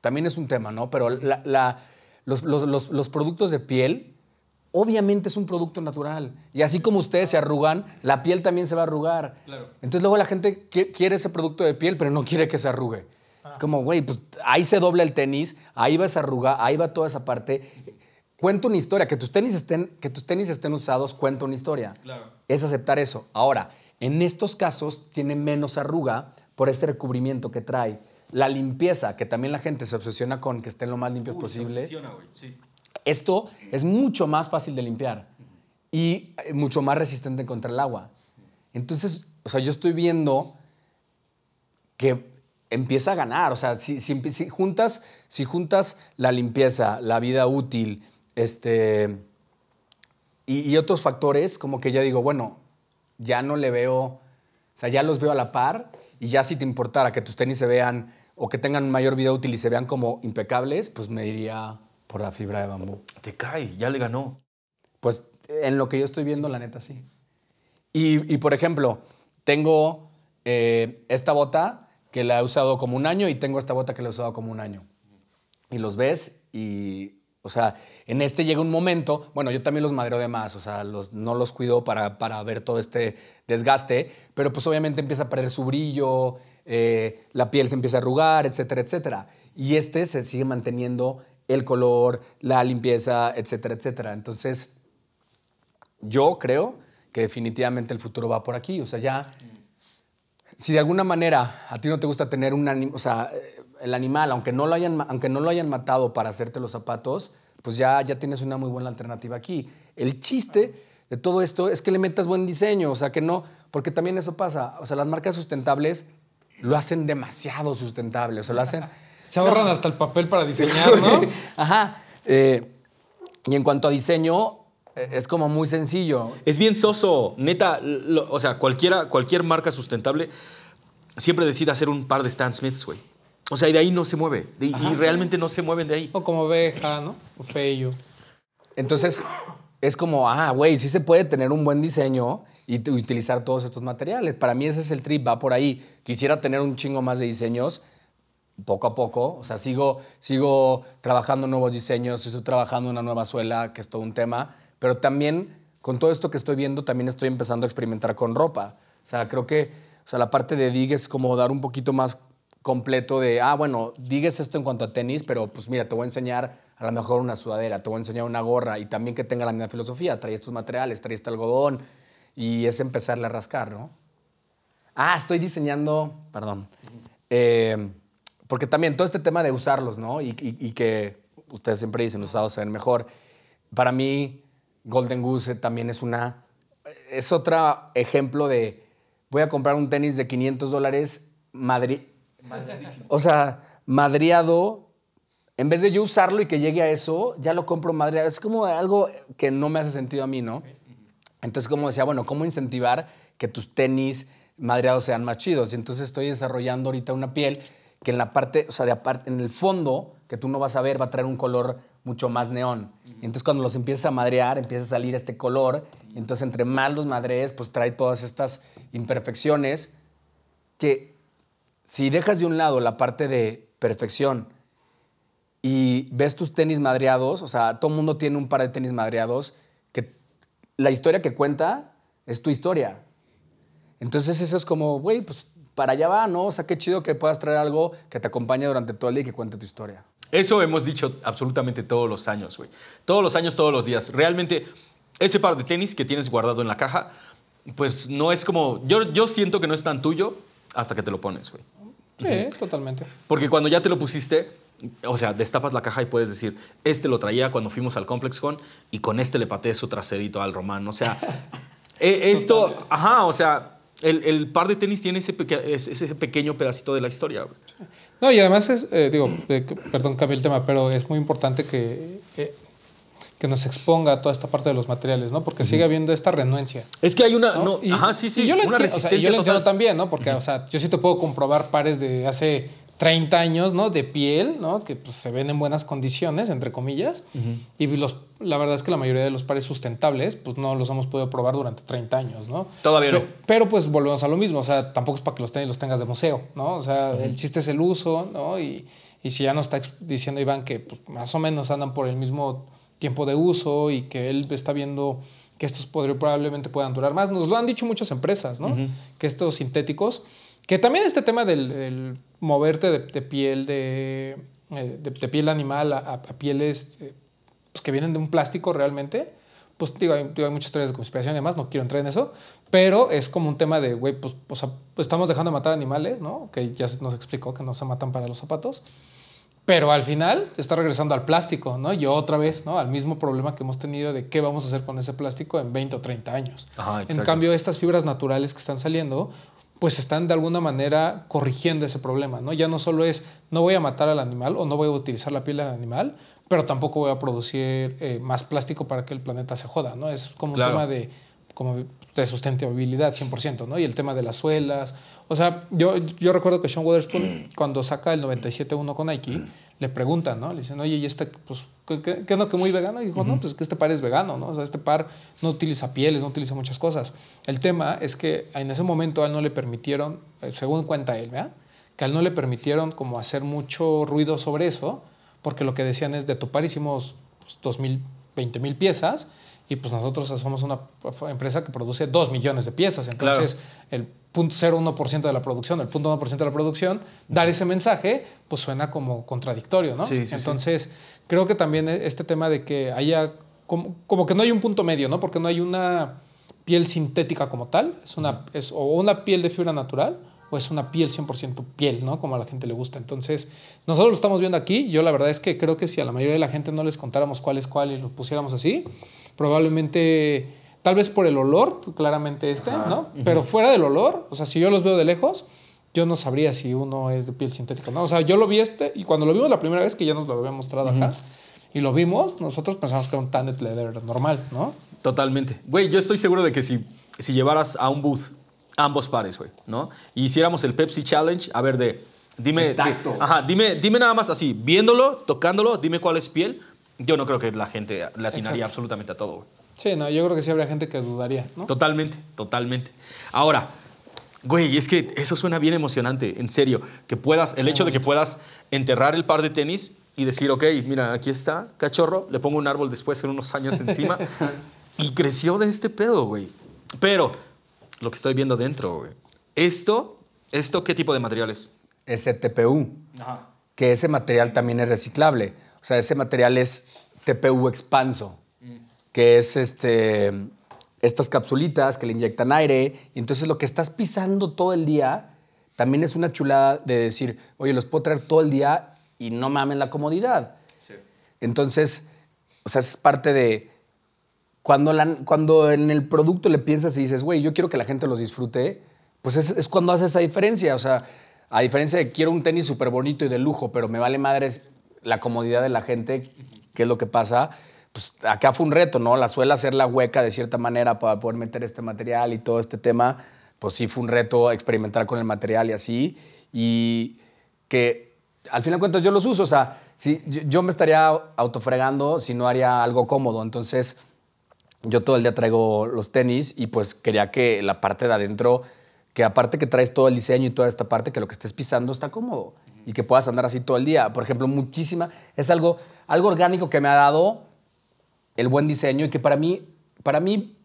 también es un tema, ¿no? Pero los- los- los productos de piel, obviamente es un producto natural. Y así como ustedes se arrugan, la piel también se va a arrugar. Entonces luego la gente qui- quiere ese producto de piel, pero no quiere que se arrugue. Es como, güey, pues ahí se dobla el tenis, ahí va esa arruga, ahí va toda esa parte. Cuenta una historia, que tus tenis estén, que tus tenis estén usados, cuenta una historia. Es aceptar eso. Ahora, en estos casos tiene menos arruga por este recubrimiento que trae. La limpieza, que también la gente se obsesiona con que estén lo más limpios posible. Esto es mucho más fácil de limpiar y eh, mucho más resistente contra el agua. Entonces, o sea, yo estoy viendo que empieza a ganar. O sea, si, juntas, si juntas la limpieza, la vida útil, este, y, y otros factores, como que ya digo, bueno, ya no le veo, o sea, ya los veo a la par y ya si te importara que tus tenis se vean o que tengan mayor vida útil y se vean como impecables, pues me iría por la fibra de bambú. Te cae, ya le ganó. Pues en lo que yo estoy viendo, la neta sí. Y, y, por ejemplo, tengo eh, esta bota que la he usado como un año y tengo esta bota que la he usado como un año. Y los ves y, o sea, en este llega un momento, bueno, yo también los madreo de más, o sea, los, no los cuido para, para ver todo este desgaste, pero pues obviamente empieza a perder su brillo, eh, la piel se empieza a arrugar, etcétera, etcétera. Y este se sigue manteniendo el color, la limpieza, etcétera, etcétera. Entonces, yo creo que definitivamente el futuro va por aquí. O sea, ya, si de alguna manera a ti no te gusta tener un animal, o sea, eh, el animal, aunque no, lo hayan, aunque no lo hayan matado para hacerte los zapatos, pues ya, ya tienes una muy buena alternativa aquí. El chiste de todo esto es que le metas buen diseño, o sea, que no, porque también eso pasa. O sea, las marcas sustentables lo hacen demasiado sustentable, o sea, lo hacen... Se ahorran hasta el papel para diseñar, ¿no? Ajá. Eh, y en cuanto a diseño, eh, es como muy sencillo. Es bien soso, neta. lo- o sea, cualquiera, cualquier marca sustentable siempre decide hacer un par de Stan Smiths, güey. O sea, y de ahí no se mueve. De- y realmente no se mueven de ahí. O como oveja, ¿no? O feyo. Entonces, es como, ah, güey, sí se puede tener un buen diseño y utilizar todos estos materiales. Para mí ese es el trip, va por ahí. Quisiera tener un chingo más de diseños, poco a poco. O sea, sigo, sigo trabajando nuevos diseños, estoy trabajando una nueva suela, que es todo un tema. Pero también, con todo esto que estoy viendo, también estoy empezando a experimentar con ropa. O sea, creo que o sea, la parte de Dig es como dar un poquito más completo de, ah, bueno, digues esto en cuanto a tenis, pero pues mira, te voy a enseñar a lo mejor una sudadera, te voy a enseñar una gorra y también que tenga la misma filosofía, trae estos materiales, trae este algodón y es empezarle a rascar, ¿no? Ah, estoy diseñando, perdón, eh, porque también todo este tema de usarlos, ¿no? Y, y- y que ustedes siempre dicen, usados se ven mejor. Para mí, Golden Goose también es una, es otro ejemplo de, voy a comprar un tenis de 500 dólares, Madrid, o sea, madriado, en vez de yo usarlo y que llegue a eso, ya lo compro madriado. Es como algo que no me hace sentido a mí, ¿no? Entonces, como decía, bueno, ¿cómo incentivar que tus tenis madreados sean más chidos? Y entonces estoy desarrollando ahorita una piel que en la parte, o sea, de aparte, en el fondo, que tú no vas a ver, va a traer un color mucho más neón. Y entonces cuando los empiezas a madrear, empieza a salir este color. Entonces entre más los madrees, pues trae todas estas imperfecciones que si dejas de un lado la parte de perfección y ves tus tenis madreados, o sea, todo mundo tiene un par de tenis madreados, que la historia que cuenta es tu historia. Entonces eso es como, güey, pues para allá va, ¿no? O sea, qué chido que puedas traer algo que te acompañe durante todo el día y que cuente tu historia. Eso hemos dicho absolutamente todos los años, güey. Todos los años, todos los días. Realmente, ese par de tenis que tienes guardado en la caja, pues no es como. Yo, yo siento que no es tan tuyo hasta que te lo pones, güey. Sí, totalmente. Porque cuando ya te lo pusiste, o sea, destapas la caja y puedes decir, este lo traía cuando fuimos al Complex Con y con este le pateé su traserito al Román. O sea, eh, esto, ajá, o sea, el, el par de tenis tiene ese, peque- ese pequeño pedacito de la historia, güey. No, y además es, eh, digo, eh, perdón, cambié el tema, pero es muy importante que, eh, que nos exponga toda esta parte de los materiales, ¿no? Porque sigue habiendo esta renuencia. Es que hay una. ¿no? No, Y- ajá, sí, sí. y yo lo una o sea, yo lo entiendo también, ¿no? Porque, o sea, yo sí te puedo comprobar pares de hace 30 años, ¿no? De piel, ¿no? Que pues, se ven en buenas condiciones, entre comillas. Y los, la verdad es que la mayoría de los pares sustentables, pues no los hemos podido probar durante 30 años, ¿no? Todavía no. Pe- Pero pues volvemos a lo mismo, o sea, tampoco es para que los tenis los tengas de museo, ¿no? O sea, el chiste es el uso, ¿no? Y, y si ya nos está diciendo Iván que pues, más o menos andan por el mismo tiempo de uso y que él está viendo que estos podría- probablemente puedan durar más, nos lo han dicho muchas empresas, ¿no? Que estos sintéticos, que también este tema del, del moverte de, de piel de, eh, de, de piel animal a, a- pieles eh, pues, que vienen de un plástico realmente, pues digo hay, digo, hay muchas teorías de conspiración y demás, no quiero entrar en eso, pero es como un tema de, güey, pues, sea, pues, estamos dejando de matar animales, ¿no? Que ya nos explicó que no se matan para los zapatos, pero al final está regresando al plástico, ¿no? Y otra vez, ¿no? Al mismo problema que hemos tenido de qué vamos a hacer con ese plástico en 20 o 30 años. Ajá, en cambio, estas fibras naturales que están saliendo, pues están de alguna manera corrigiendo ese problema, ¿no? Ya no solo es no voy a matar al animal o no voy a utilizar la piel del animal, pero tampoco voy a producir eh, más plástico para que el planeta se joda, ¿no? Es como Claro. un tema de, como de sustentabilidad 100%, ¿no? Y el tema de las suelas. O sea, yo, yo recuerdo que Sean Wotherspoon, cuando saca el 97.1 con Nike, le preguntan, ¿no? Le dicen, oye, ¿y este, pues, qué, qué, qué es lo que muy vegano? Y dijo, no, pues es que este par es vegano, ¿no? O sea, este par no utiliza pieles, no utiliza muchas cosas. El tema es que en ese momento a él no le permitieron, eh, según cuenta él, ¿verdad? Que a él no le permitieron como hacer mucho ruido sobre eso, porque lo que decían es, de tu par hicimos pues, 2.000, 20.000 piezas, y pues nosotros somos una empresa que produce 2 millones de piezas. Entonces, el 0.01% de la producción, el 0.1% de la producción, dar ese mensaje, pues suena como contradictorio, ¿no? Sí, sí, sí. Entonces, creo que también este tema de que haya, como, como que no hay un punto medio, ¿no? Porque no hay una piel sintética como tal, es una, es o una piel de fibra natural o es una piel 100% piel, ¿no? Como a la gente le gusta. Entonces, nosotros lo estamos viendo aquí. Yo la verdad es que creo que si a la mayoría de la gente no les contáramos cuál es cuál y lo pusiéramos así, probablemente, tal vez por el olor, claramente este, ¿no? Pero fuera del olor, o sea, si yo los veo de lejos, yo no sabría si uno es de piel sintética, ¿no? O sea, yo lo vi este y cuando lo vimos la primera vez que ya nos lo había mostrado acá y lo vimos, nosotros pensamos que era un tandet leather normal, ¿no? Totalmente. Güey, yo estoy seguro de que si, si llevaras a un booth ambos pares, güey, ¿no? Y hiciéramos el Pepsi Challenge, a ver, de. Dime. De ajá, dime, dime nada más así, viéndolo, tocándolo, dime cuál es piel. Yo no creo que la gente le atinaría Exacto. absolutamente a todo, güey. Sí, no, yo creo que sí habría gente que dudaría, ¿no? Totalmente, totalmente. Ahora, Güey, es que eso suena bien emocionante, en serio. Que puedas, el hecho de que puedas enterrar el par de tenis y decir, ok, mira, aquí está, cachorro, le pongo un árbol después en unos años encima. y creció de este pedo, güey. Pero, lo que estoy viendo dentro, güey. Esto, ¿esto qué tipo de material es? Ese TPU, que ese material también es reciclable. O sea, ese material es TPU expanso, que es este, estas capsulitas que le inyectan aire. Y entonces lo que estás pisando todo el día también es una chulada de decir, oye, los puedo traer todo el día y no mamen la comodidad. Entonces, o sea, es parte de cuando, la- cuando en el producto le piensas y dices, güey, yo quiero que la gente los disfrute, pues es, es cuando hace esa diferencia. O sea, a diferencia de quiero un tenis súper bonito y de lujo, pero me vale madres la comodidad de la gente, que es lo que pasa. Pues acá fue un reto, ¿no? La suela hacerla hueca de cierta manera para poder meter este material y todo este tema. Pues sí fue un reto experimentar con el material y así. Y que al final de cuentas yo los uso. O sea, si, yo, yo me estaría autofregando si no haría algo cómodo. Entonces, yo todo el día traigo los tenis y pues quería que la parte de adentro, que aparte que traes todo el diseño y toda esta parte, que lo que estés pisando está cómodo y que puedas andar así todo el día. Por ejemplo, muchísima, es algo, algo orgánico que me ha dado el buen diseño y que para mí, para mí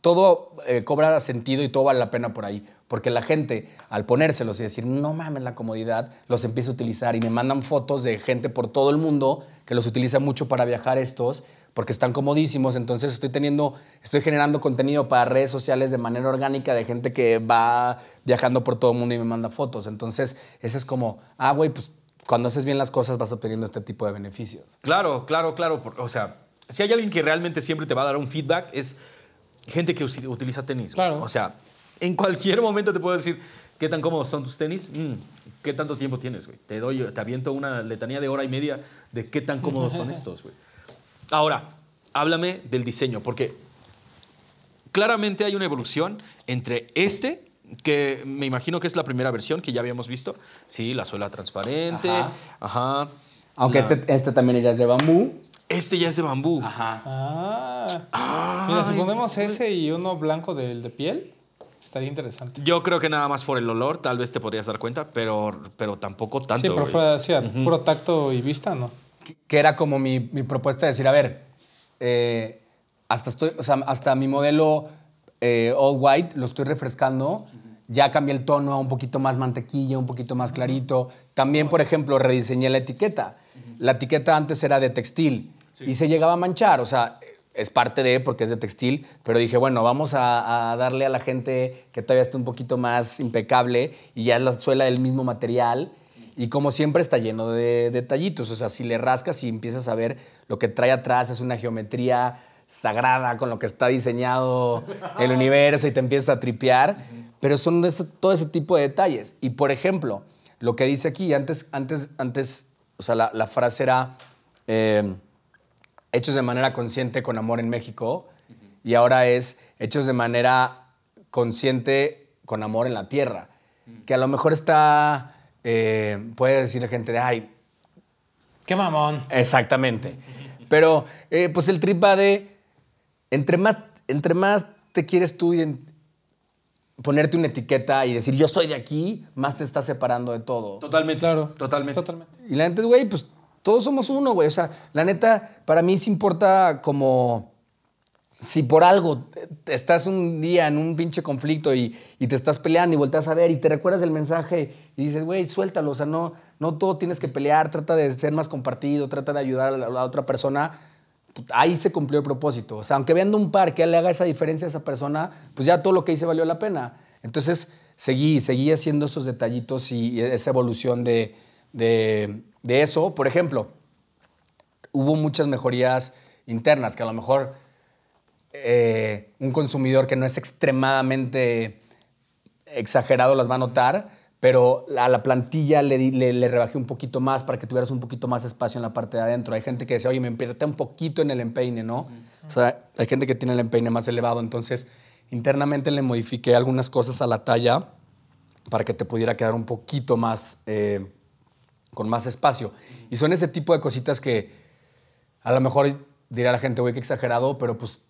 todo eh, cobra sentido y todo vale la pena por ahí. Porque la gente, al ponérselos y decir, no mames la comodidad, los empieza a utilizar y me mandan fotos de gente por todo el mundo que los utiliza mucho para viajar estos, porque están comodísimos. Entonces estoy teniendo, estoy generando contenido para redes sociales de manera orgánica de gente que va viajando por todo el mundo y me manda fotos. Entonces, ese es como, ah, güey, pues cuando haces bien las cosas vas obteniendo este tipo de beneficios. Claro, claro, claro. por- O sea, si hay alguien que realmente siempre te va a dar un feedback, es gente que utiliza tenis. Claro. O sea, en cualquier momento te puedo decir qué tan cómodos son tus tenis, Mm, qué tanto tiempo tienes, güey. Te doy, te aviento una letanía de hora y media de qué tan cómodos son estos, güey. Ahora, háblame del diseño, porque claramente hay una evolución entre este, que me imagino que es la primera versión que ya habíamos visto. Sí, la suela transparente. Ajá. Ajá. Aunque La- este, este también ya es de bambú. Este ya es de bambú. Ajá. Ah. Mira, si ponemos ese y uno blanco del de piel, estaría interesante. Yo creo que nada más por el olor, tal vez te podrías dar cuenta, pero, pero tampoco tanto. sí, pero fuera, sí, a puro tacto y vista, ¿no? Que era como mi, mi propuesta de decir, a ver, eh, hasta, estoy, o sea, hasta mi modelo eh, All White lo estoy refrescando, ya cambié el tono a un poquito más mantequilla, un poquito más clarito. También, por ejemplo, rediseñé la etiqueta. La etiqueta antes era de textil y se llegaba a manchar, o sea, es parte de, porque es de textil, pero dije, bueno, vamos a, a darle a la gente que todavía esté un poquito más impecable y ya es la suela del mismo material. Y como siempre está lleno de detallitos, o sea, si le rascas y empiezas a ver lo que trae atrás es una geometría sagrada con lo que está diseñado el universo y te empiezas a tripear, pero son ese- todo ese tipo de detalles. Y por ejemplo, lo que dice aquí, antes, antes, antes o sea, la, la frase era eh, hechos de manera consciente con amor en México y ahora es hechos de manera consciente con amor en la tierra. Que a lo mejor está, eh, puede decir la gente de, ay, ¡Qué mamón! Exactamente. Pero, eh, pues el trip va de, entre más, entre más te quieres tú ponerte una etiqueta y decir, yo soy de aquí, más te estás separando de todo. Totalmente. Claro. Totalmente. Totalmente. Y la neta es, güey, pues todos somos uno, güey. O sea, la neta, para mí sí importa como si por algo estás un día en un pinche conflicto y, y te estás peleando y volteas a ver y te recuerdas el mensaje y dices, güey, suéltalo. O sea, no, no todo tienes que pelear, trata de ser más compartido, trata de ayudar a la, otra persona. Put- Ahí se cumplió el propósito. O sea, aunque viendo un par que le haga esa diferencia a esa persona, pues ya todo lo que hice valió la pena. Entonces, seguí, seguí haciendo esos detallitos y y esa evolución de, de, de eso. Por ejemplo, hubo muchas mejorías internas que a lo mejor eh, un consumidor que no es extremadamente exagerado las va a notar, pero a la plantilla le, di- le, le rebajé un poquito más para que tuvieras un poquito más de espacio en la parte de adentro. Hay gente que dice, oye, me apreté un poquito en el empeine, ¿no? O sea, hay gente que tiene el empeine más elevado, entonces internamente le modifiqué algunas cosas a la talla para que te pudiera quedar un poquito más, eh, con más espacio. Y son ese tipo de cositas que a lo mejor dirá la gente, güey, qué exagerado, pero pues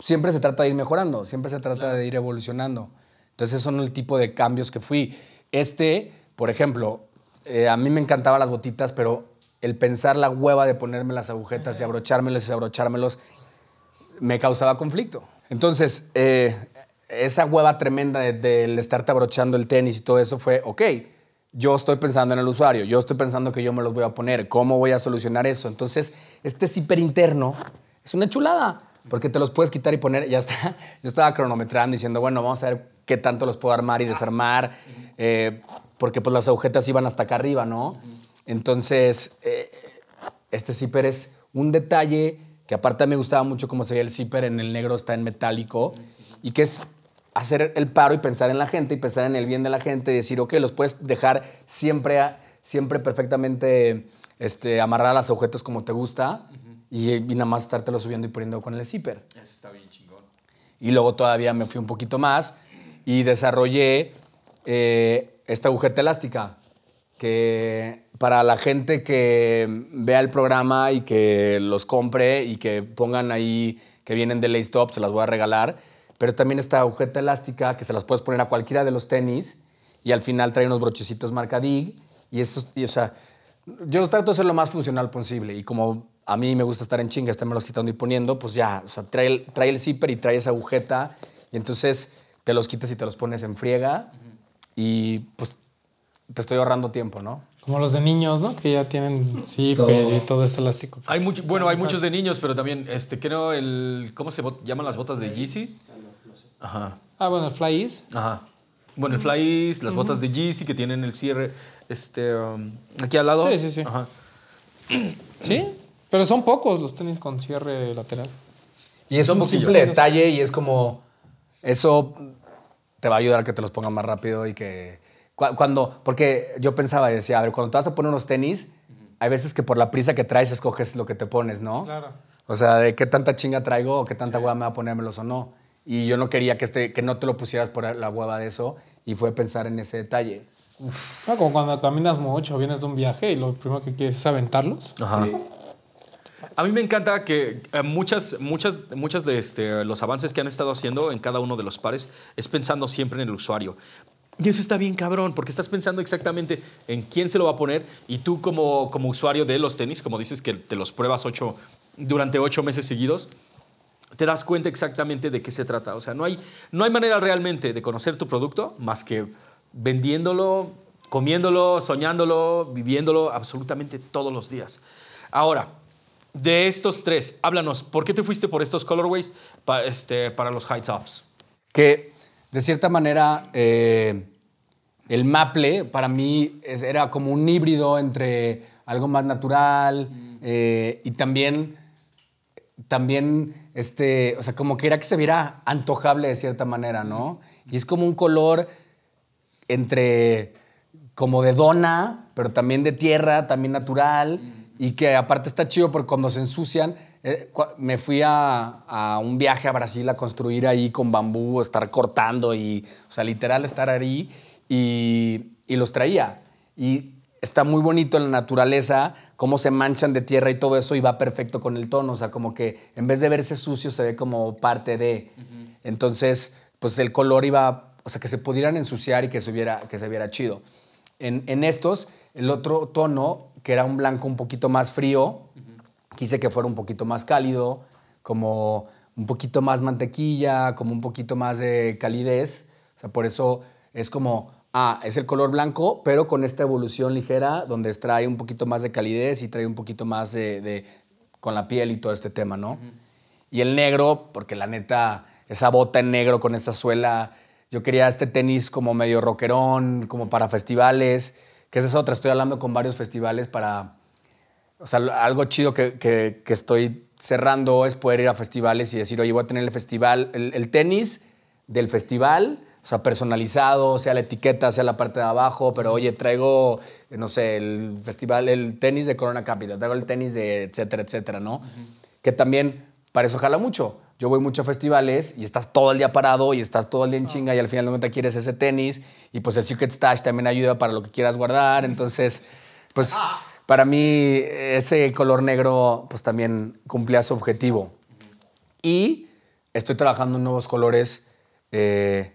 siempre se trata de ir mejorando, siempre se trata de ir evolucionando. Entonces, esos son el tipo de cambios que fui. Este, por ejemplo, eh, a mí me encantaban las botitas, pero el pensar la hueva de ponerme las agujetas y abrochármelos y desabrochármelos me causaba conflicto. Entonces, eh, esa hueva tremenda del de, estarte abrochando el tenis y todo eso fue, ok, yo estoy pensando en el usuario, yo estoy pensando que yo me los voy a poner, ¿cómo voy a solucionar eso? Entonces, este zipper interno es una chulada, porque te los puedes quitar y poner, ya está. Yo estaba cronometrando diciendo, bueno, vamos a ver qué tanto los puedo armar y desarmar, eh, porque pues las agujetas iban hasta acá arriba, ¿no? Entonces, eh, este zipper es un detalle que aparte me gustaba mucho cómo se veía el zipper en el negro, está en metálico, y que es hacer el paro y pensar en la gente y pensar en el bien de la gente y decir, ok, los puedes dejar siempre, siempre perfectamente este, amarrar las agujetas como te gusta y, nada más estártelo subiendo y poniendo con el zipper. Eso está bien chingón. Y luego todavía me fui un poquito más y desarrollé eh, esta agujeta elástica que para la gente que vea el programa y que los compre y que pongan ahí que vienen de Laystop, se las voy a regalar pero también esta agujeta elástica que se las puedes poner a cualquiera de los tenis y al final trae unos brochecitos marca DIG y eso, y, o sea, yo trato de ser lo más funcional posible y como a mí me gusta estar en chinga, estarme los quitando y poniendo, pues ya, o sea, trae el, trae el zipper y trae esa agujeta y entonces te los quitas y te los pones en friega y pues te estoy ahorrando tiempo, ¿no? Como los de niños, ¿no? Que ya tienen zipper y todo este elástico. Hay mucho, bueno, hay muchos de niños, pero también, este, creo el, ¿cómo se llaman las botas de Yeezy? Ajá. Ah, bueno, el Fly Ease. Ajá. Bueno, el Fly Ease, las botas de Yeezy que tienen el cierre este, um, aquí al lado. Sí, sí, sí. Ajá. Sí, pero son pocos los tenis con cierre lateral. Y es un simple detalle y es como. Eso te va a ayudar a que te los pongan más rápido y que. Cuando. Porque yo pensaba y decía, a ver, cuando te vas a poner unos tenis, hay veces que por la prisa que traes escoges lo que te pones, ¿no? Claro. O sea, de qué tanta chinga traigo o qué tanta hueá me va a ponérmelos o no y yo no quería que, este, que no te lo pusieras por la hueva de eso y fue pensar en ese detalle. como cuando caminas mucho, vienes de un viaje y lo primero que quieres es aventarlos. Ajá. A mí me encanta que eh, muchas, muchas, muchas de este, los avances que han estado haciendo en cada uno de los pares es pensando siempre en el usuario. Y eso está bien cabrón, porque estás pensando exactamente en quién se lo va a poner y tú como, como usuario de los tenis, como dices que te los pruebas ocho, durante ocho meses seguidos, te das cuenta exactamente de qué se trata. O sea, no hay, no hay manera realmente de conocer tu producto más que vendiéndolo, comiéndolo, soñándolo, viviéndolo absolutamente todos los días. Ahora, de estos tres, háblanos, ¿por qué te fuiste por estos colorways para, este, para los high tops? Que de cierta manera eh, el maple para mí era como un híbrido entre algo más natural eh, y también, también este, o sea, como que era que se viera antojable de cierta manera, ¿no? Y es como un color entre, como de dona, pero también de tierra, también natural, y que aparte está chido porque cuando se ensucian, eh, me fui a, un viaje a Brasil a construir ahí con bambú, estar cortando y, o sea, literal estar ahí, y, y los traía. Y está muy bonito en la naturaleza, cómo se manchan de tierra y todo eso y va perfecto con el tono. O sea, como que en vez de verse sucio se ve como parte de. Entonces, pues el color iba, o sea, que se pudieran ensuciar y que se, viera, que se viera chido. En, estos, el otro tono, que era un blanco un poquito más frío, quise que fuera un poquito más cálido, como un poquito más mantequilla, como un poquito más de calidez. O sea, por eso es como Ah, es el color blanco, pero con esta evolución ligera, donde trae un poquito más de calidez y trae un poquito más de, con la piel y todo este tema, ¿no? Y el negro, porque la neta, esa bota en negro con esa suela, yo quería este tenis como medio rockerón, como para festivales, que esa es otra, estoy hablando con varios festivales para, o sea, algo chido que, que, estoy cerrando es poder ir a festivales y decir, oye, voy a tener el festival, el tenis del festival o sea, personalizado, sea la etiqueta, sea la parte de abajo, pero oye, traigo, no sé, el festival, el tenis de Corona Capital, traigo el tenis de etcétera, etcétera, ¿no? Que también para eso jala mucho. Yo voy mucho a festivales y estás todo el día parado y estás todo el día en chinga y al final no te quieres ese tenis y pues el Secret Stash también ayuda para lo que quieras guardar. Entonces, pues para mí ese color negro pues también cumplía su objetivo. Y estoy trabajando en nuevos colores. Eh,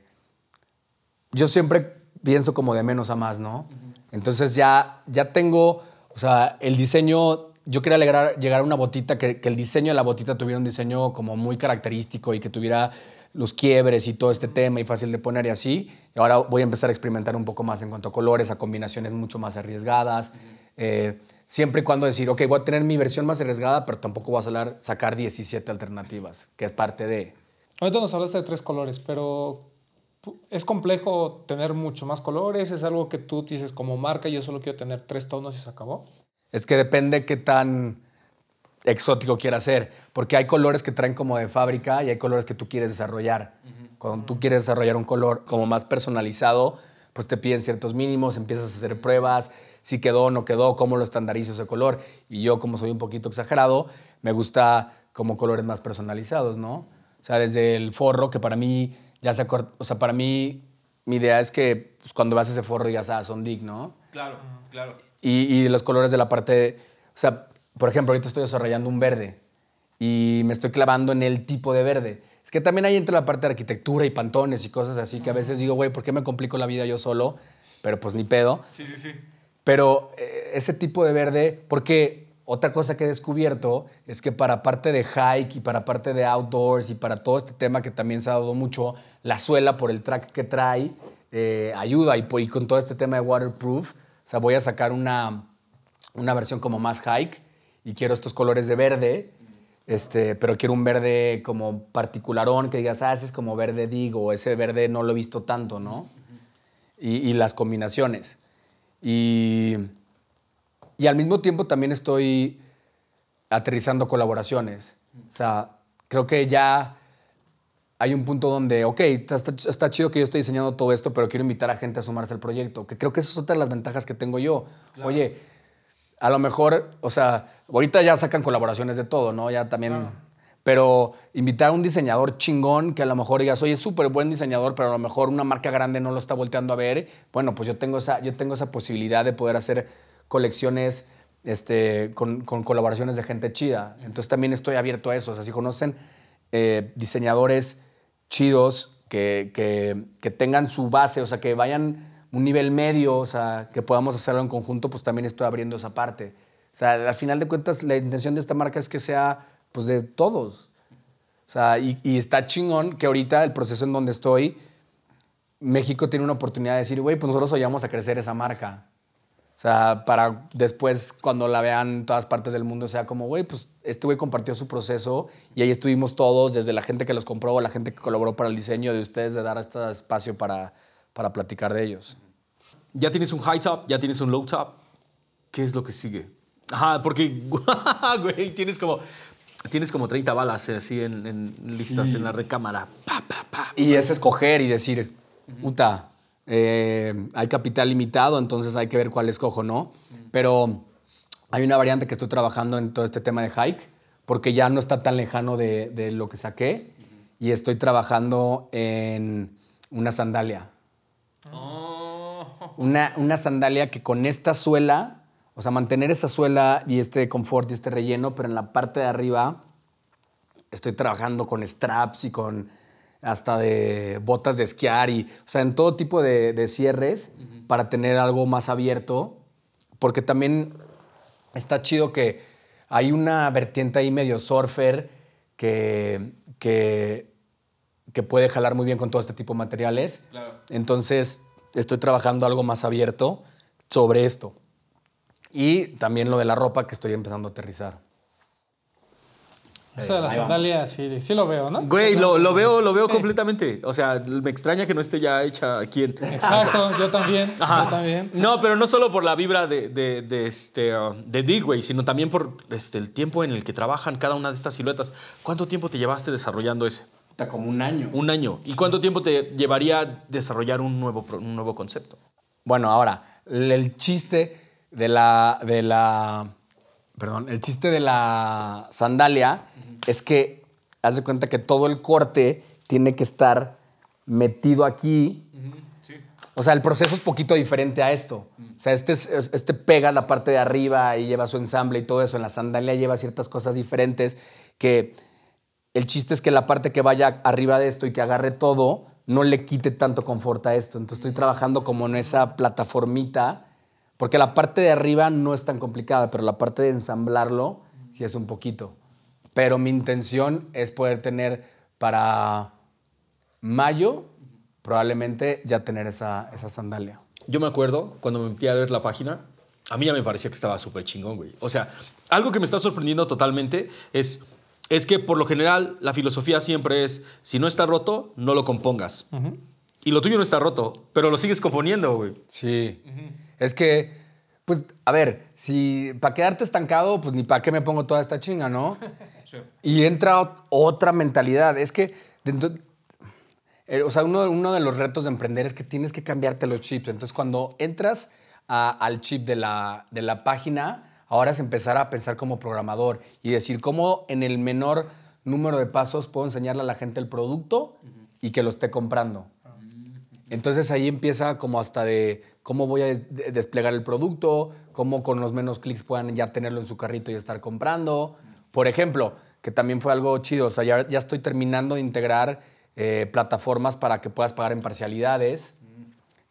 yo siempre pienso como de menos a más, ¿no? Entonces ya, ya tengo, o sea, el diseño, yo quería llegar, llegar a una botita, que, que el diseño de la botita tuviera un diseño como muy característico y que tuviera los quiebres y todo este tema y fácil de poner y así. Y ahora voy a empezar a experimentar un poco más en cuanto a colores, a combinaciones mucho más arriesgadas. Eh, siempre y cuando decir, ok, voy a tener mi versión más arriesgada, pero tampoco voy a sacar, sacar 17 alternativas, que es parte de... Ahorita nos hablaste de tres colores, pero es complejo tener mucho más colores. Es algo que tú dices como marca, yo solo quiero tener tres tonos y se acabó. Es que depende qué tan exótico quiera ser, porque hay colores que traen como de fábrica y hay colores que tú quieres desarrollar. Cuando tú quieres desarrollar un color como más personalizado, pues te piden ciertos mínimos, empiezas a hacer pruebas, si quedó o no quedó, cómo lo estandarizo ese color. Y yo, como soy un poquito exagerado, me gusta como colores más personalizados, ¿no? O sea, desde el forro, que para mí ya se O sea, para mí, mi idea es que pues, cuando vas ese forro digas, ah, son Dick, ¿no? Claro, claro. Y, y los colores de la parte, o sea, por ejemplo, ahorita estoy desarrollando un verde y me estoy clavando en el tipo de verde. Es que también ahí entra la parte de arquitectura y pantones y cosas así que a veces digo, güey, ¿por qué me complico la vida yo solo? Pero pues ni pedo. Sí, sí, sí. Pero eh, ese tipo de verde, porque otra cosa que he descubierto es que para parte de hike y para parte de outdoors y para todo este tema que también se ha dado mucho, la suela por el track que trae eh, ayuda y, y con todo este tema de waterproof, sea, voy a sacar una, una versión como más hike y quiero estos colores de verde, este, pero quiero un verde como particularón que digas, ah, ese es como verde digo, ese verde no lo he visto tanto, ¿no? y, y las combinaciones. Y, y al mismo tiempo también estoy aterrizando colaboraciones. O sea, creo que ya hay un punto donde, ok, está, chido que yo estoy diseñando todo esto, pero quiero invitar a gente a sumarse al proyecto. Que creo que esa es otra de las ventajas que tengo yo. Oye, a lo mejor, o sea, ahorita ya sacan colaboraciones de todo, ¿no? Ya también. Pero invitar a un diseñador chingón que a lo mejor digas, oye, es súper buen diseñador, pero a lo mejor una marca grande no lo está volteando a ver. Bueno, pues yo tengo esa, yo tengo esa posibilidad de poder hacer colecciones este, con, con colaboraciones de gente chida. Entonces también estoy abierto a eso. O sea, si conocen eh, diseñadores chidos que, que, que tengan su base, o sea, que vayan un nivel medio, o sea, que podamos hacerlo en conjunto, pues también estoy abriendo esa parte. O sea, al final de cuentas, la intención de esta marca es que sea, pues, de todos. O sea, y, y está chingón que ahorita el proceso en donde estoy, México tiene una oportunidad de decir, güey, pues nosotros ayudamos a crecer esa marca. O sea, para después, cuando la vean en todas partes del mundo, sea como, güey, pues este güey compartió su proceso y ahí estuvimos todos, desde la gente que los compró, la gente que colaboró para el diseño de ustedes, de dar este espacio para, para platicar de ellos. Ya tienes un high top, ya tienes un low top. ¿Qué es lo que sigue? Ajá, porque, güey, tienes como, tienes como 30 balas eh, así en, en listas en la recámara. Pa, pa, pa. Y es escoger y decir, puta, eh, hay capital limitado, entonces hay que ver cuál escojo, ¿no? Pero hay una variante que estoy trabajando en todo este tema de hike, porque ya no está tan lejano de, de lo que saqué, y estoy trabajando en una sandalia. Una, una sandalia que con esta suela, o sea, mantener esa suela y este confort y este relleno, pero en la parte de arriba estoy trabajando con straps y con hasta de botas de esquiar y, o sea, en todo tipo de, de cierres para tener algo más abierto, porque también está chido que hay una vertiente ahí medio surfer que, que, que puede jalar muy bien con todo este tipo de materiales. Claro. Entonces, estoy trabajando algo más abierto sobre esto. Y también lo de la ropa que estoy empezando a aterrizar. Esa de la sandalia, sí, sí lo veo, ¿no? Güey, lo, lo veo, lo veo Sí. completamente. O sea, me extraña que no esté ya hecha aquí en... Exacto, yo también, Ajá. yo también. No, pero no solo por la vibra de, de, de este, uh, de Dig, güey, sino también por este, el tiempo en el que trabajan cada una de estas siluetas. ¿Cuánto tiempo te llevaste desarrollando ese? Está como un año. Un año. ¿Y cuánto tiempo te llevaría desarrollar un nuevo, un nuevo concepto? Bueno, ahora, el el chiste de la, de la, perdón, el chiste de la sandalia es que haz de cuenta que todo el corte tiene que estar metido aquí. O sea, el proceso es poquito diferente a esto. O sea, este, es- es- este pega la parte de arriba y lleva su ensamble y todo eso. En la sandalia lleva ciertas cosas diferentes que el chiste es que la parte que vaya arriba de esto y que agarre todo no le quite tanto confort a esto. Entonces estoy trabajando como en esa plataformita, porque la parte de arriba no es tan complicada, pero la parte de ensamblarlo sí es un poquito. Pero mi intención es poder tener para mayo, probablemente ya tener esa, esa sandalia. Yo me acuerdo cuando me metí a ver la página, a mí ya me parecía que estaba súper chingón, güey. O sea, algo que me está sorprendiendo totalmente es, es que por lo general la filosofía siempre es, si no está roto, no lo compongas. Y lo tuyo no está roto, pero lo sigues componiendo, güey. Sí. Es que, pues, a ver, si para quedarte estancado, pues ni para qué me pongo toda esta chinga, ¿no? Y entra ot- otra mentalidad. Es que, eh, o sea, uno, uno de los retos de emprender es que tienes que cambiarte los chips. Entonces, cuando entras al chip de la, de la página, ahora es empezar a pensar como programador y decir cómo en el menor número de pasos puedo enseñarle a la gente el producto y que lo esté comprando. Entonces ahí empieza como hasta de cómo voy a des- desplegar el producto, cómo con los menos clics puedan ya tenerlo en su carrito y estar comprando. Por ejemplo, que también fue algo chido, o sea, ya, estoy terminando de integrar eh, plataformas para que puedas pagar en parcialidades,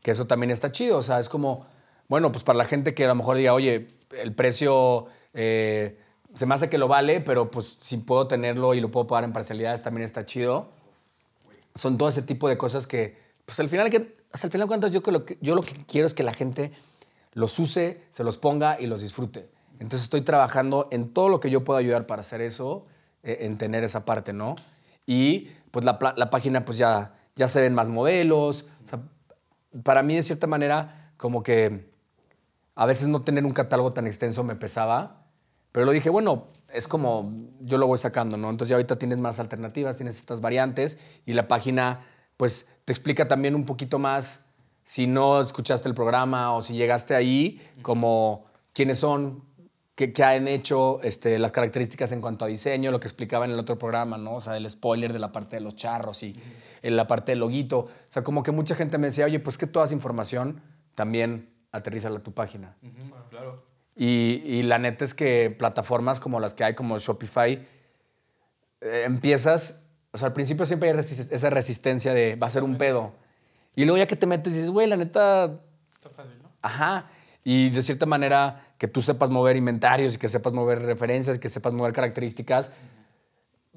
que eso también está chido, o sea, es como, bueno, pues para la gente que a lo mejor diga, oye, el precio eh, se me hace que lo vale, pero pues si puedo tenerlo y lo puedo pagar en parcialidades también está chido son todo ese tipo de cosas que, pues al final, el final de cuentas, yo, que lo que, yo lo que quiero es que la gente los use, se los ponga y los disfrute. Entonces estoy trabajando en todo lo que yo pueda ayudar para hacer eso, eh, en tener esa parte, ¿no? Y pues la, la página, pues ya, ya se ven más modelos. O sea, para mí, de cierta manera, como que a veces no tener un catálogo tan extenso me pesaba, pero lo dije, bueno, es como yo lo voy sacando, ¿no? Entonces ya ahorita tienes más alternativas, tienes estas variantes y la página pues te explica también un poquito más si no escuchaste el programa o si llegaste ahí, como quiénes son, qué, qué han hecho, este, las características en cuanto a diseño, lo que explicaba en el otro programa, ¿no? O sea, el spoiler de la parte de los charros y en la parte del loguito. O sea, como que mucha gente me decía, oye, pues que toda esa información también aterrízala a tu página. Y, y la neta es que plataformas como las que hay, como Shopify, eh, empiezas, o sea, al principio siempre hay esa resistencia de va a ser un pedo. Y luego ya que te metes dices, güey, la neta, ajá. Y de cierta manera, que tú sepas mover inventarios y que sepas mover referencias que sepas mover características.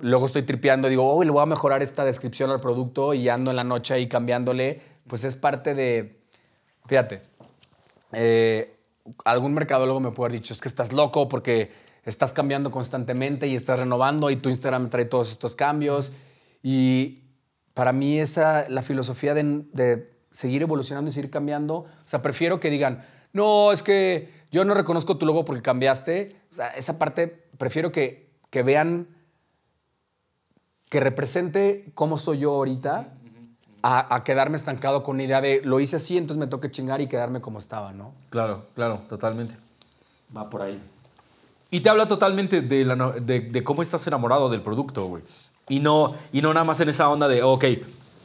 Luego estoy tripeando y digo, oh, le voy a mejorar esta descripción al producto y ando en la noche ahí cambiándole. Pues es parte de, fíjate, eh, algún mercadólogo me puede haber dicho, es que estás loco porque estás cambiando constantemente y estás renovando y tu Instagram trae todos estos cambios. Y para mí esa, la filosofía de, de seguir evolucionando y seguir cambiando, o sea, prefiero que digan, no, es que yo no reconozco tu logo porque cambiaste. O sea, esa parte, prefiero que, que vean, que represente cómo soy yo ahorita. A, a quedarme estancado con una idea de lo hice así, entonces me toca chingar y quedarme como estaba, ¿no? Claro, claro, totalmente. Va por ahí. Y te habla totalmente la de, de cómo estás enamorado del producto, güey. Y no, y no nada más en esa onda de, ok,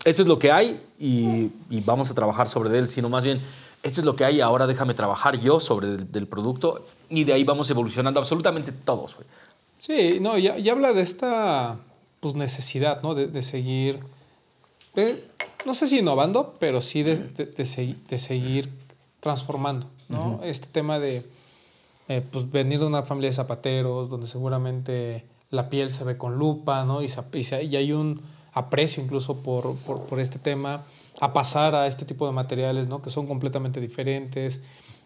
eso es lo que hay y, y vamos a trabajar sobre él, sino más bien, esto es lo que hay, ahora déjame trabajar yo sobre el del producto y de ahí vamos evolucionando absolutamente todos. Sí, no, ya, ya habla de esta pues, necesidad, ¿no? De, de seguir, de- no sé si innovando, pero sí de, de- de segui- de seguir transformando, ¿no? Este tema de, eh, pues, venir de una familia de zapateros, donde seguramente la piel se ve con lupa, ¿no? Y, se- y se- y hay un aprecio incluso por, por, por este tema, a pasar a este tipo de materiales, ¿no? Que son completamente diferentes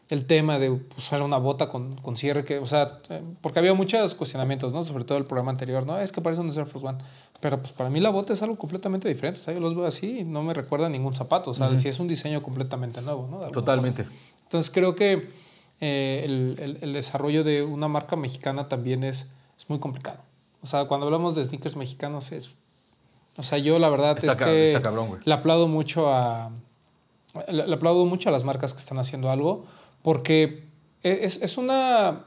el tema de usar una bota con, con cierre, que, o sea, eh, porque había muchos cuestionamientos, ¿no? Sobre todo el programa anterior, ¿no? Es que parece un Air Force One. Pero pues para mí la bota es algo completamente diferente. O sea, yo los veo así y no me recuerda a ningún zapato. O sea, sí es un diseño completamente nuevo, ¿no? Totalmente. forma. Entonces creo que eh, el, el- el desarrollo de una marca mexicana también es, es muy complicado. O sea, cuando hablamos de sneakers mexicanos es... O sea, yo la verdad Está es que cabrón, le aplaudo mucho a... Le, le aplaudo mucho a las marcas que están haciendo algo porque e, es, es una...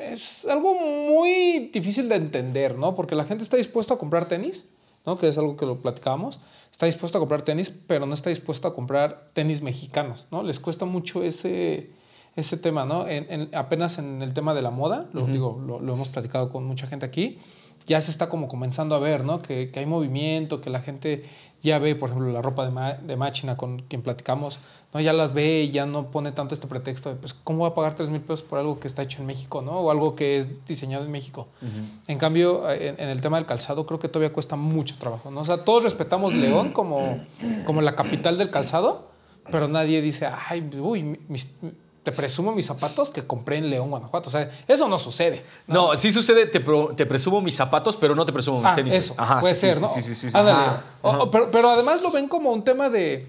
Es algo muy difícil de entender, ¿no? Porque la gente está dispuesta a comprar tenis, ¿no? Que es algo que lo platicábamos. Está dispuesta a comprar tenis, pero no está dispuesta a comprar tenis mexicanos, ¿no? Les cuesta mucho ese, ese tema, ¿no? En- en- apenas en el tema de la moda, lo digo, lo, lo hemos platicado con mucha gente aquí, ya se está como comenzando a ver, ¿no? Que, que hay movimiento, que la gente ya ve, por ejemplo, la ropa de, ma- de máquina con quien platicamos, ¿no? Ya las ve y ya no pone tanto este pretexto de, pues, ¿cómo voy a pagar 3 mil pesos por algo que está hecho en México, ¿no? O algo que es diseñado en México. En cambio, eh, en, en el tema del calzado, creo que todavía cuesta mucho trabajo, ¿no? O sea, todos respetamos León como, como la capital del calzado, pero nadie dice, ay, uy, mis- te presumo mis zapatos que compré en León, Guanajuato. O sea, eso no sucede. No, sí sucede, te, pro- te presumo mis zapatos, pero no te presumo mis Ah, tenis. eso, Ajá, puede sí, ser, sí, ¿no? Sí, sí, sí, sí. Ándale. Ajá, O- ajá. o- pero, pero además lo ven como un tema de.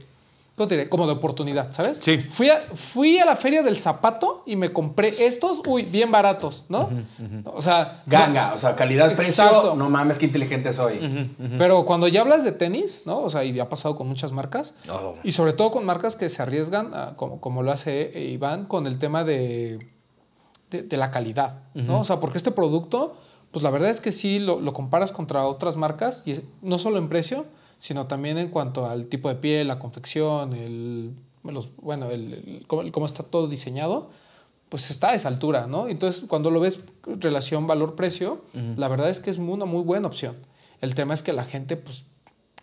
¿Cómo te diré? Como de oportunidad, ¿sabes? Sí. Fui a, fui a la feria del zapato y me compré estos, uy, bien baratos, ¿no? O sea. Ganga, o sea, calidad-precio, no mames, qué inteligente soy. Pero cuando ya hablas de tenis, ¿no? O sea, y ha pasado con muchas marcas, Oh. y sobre todo con marcas que se arriesgan, a- como, como lo hace eh, Iván, con el tema de, de, de la calidad, ¿no? O sea, porque este producto, pues la verdad es que sí lo, lo comparas contra otras marcas, y es- no solo en precio, sino también en cuanto al tipo de piel, la confección, el, los, bueno, el, el- cómo, cómo está todo diseñado, pues está a esa altura, ¿no? Entonces, cuando lo ves relación valor-precio, la verdad es que es una muy buena opción. El tema es que la gente, pues,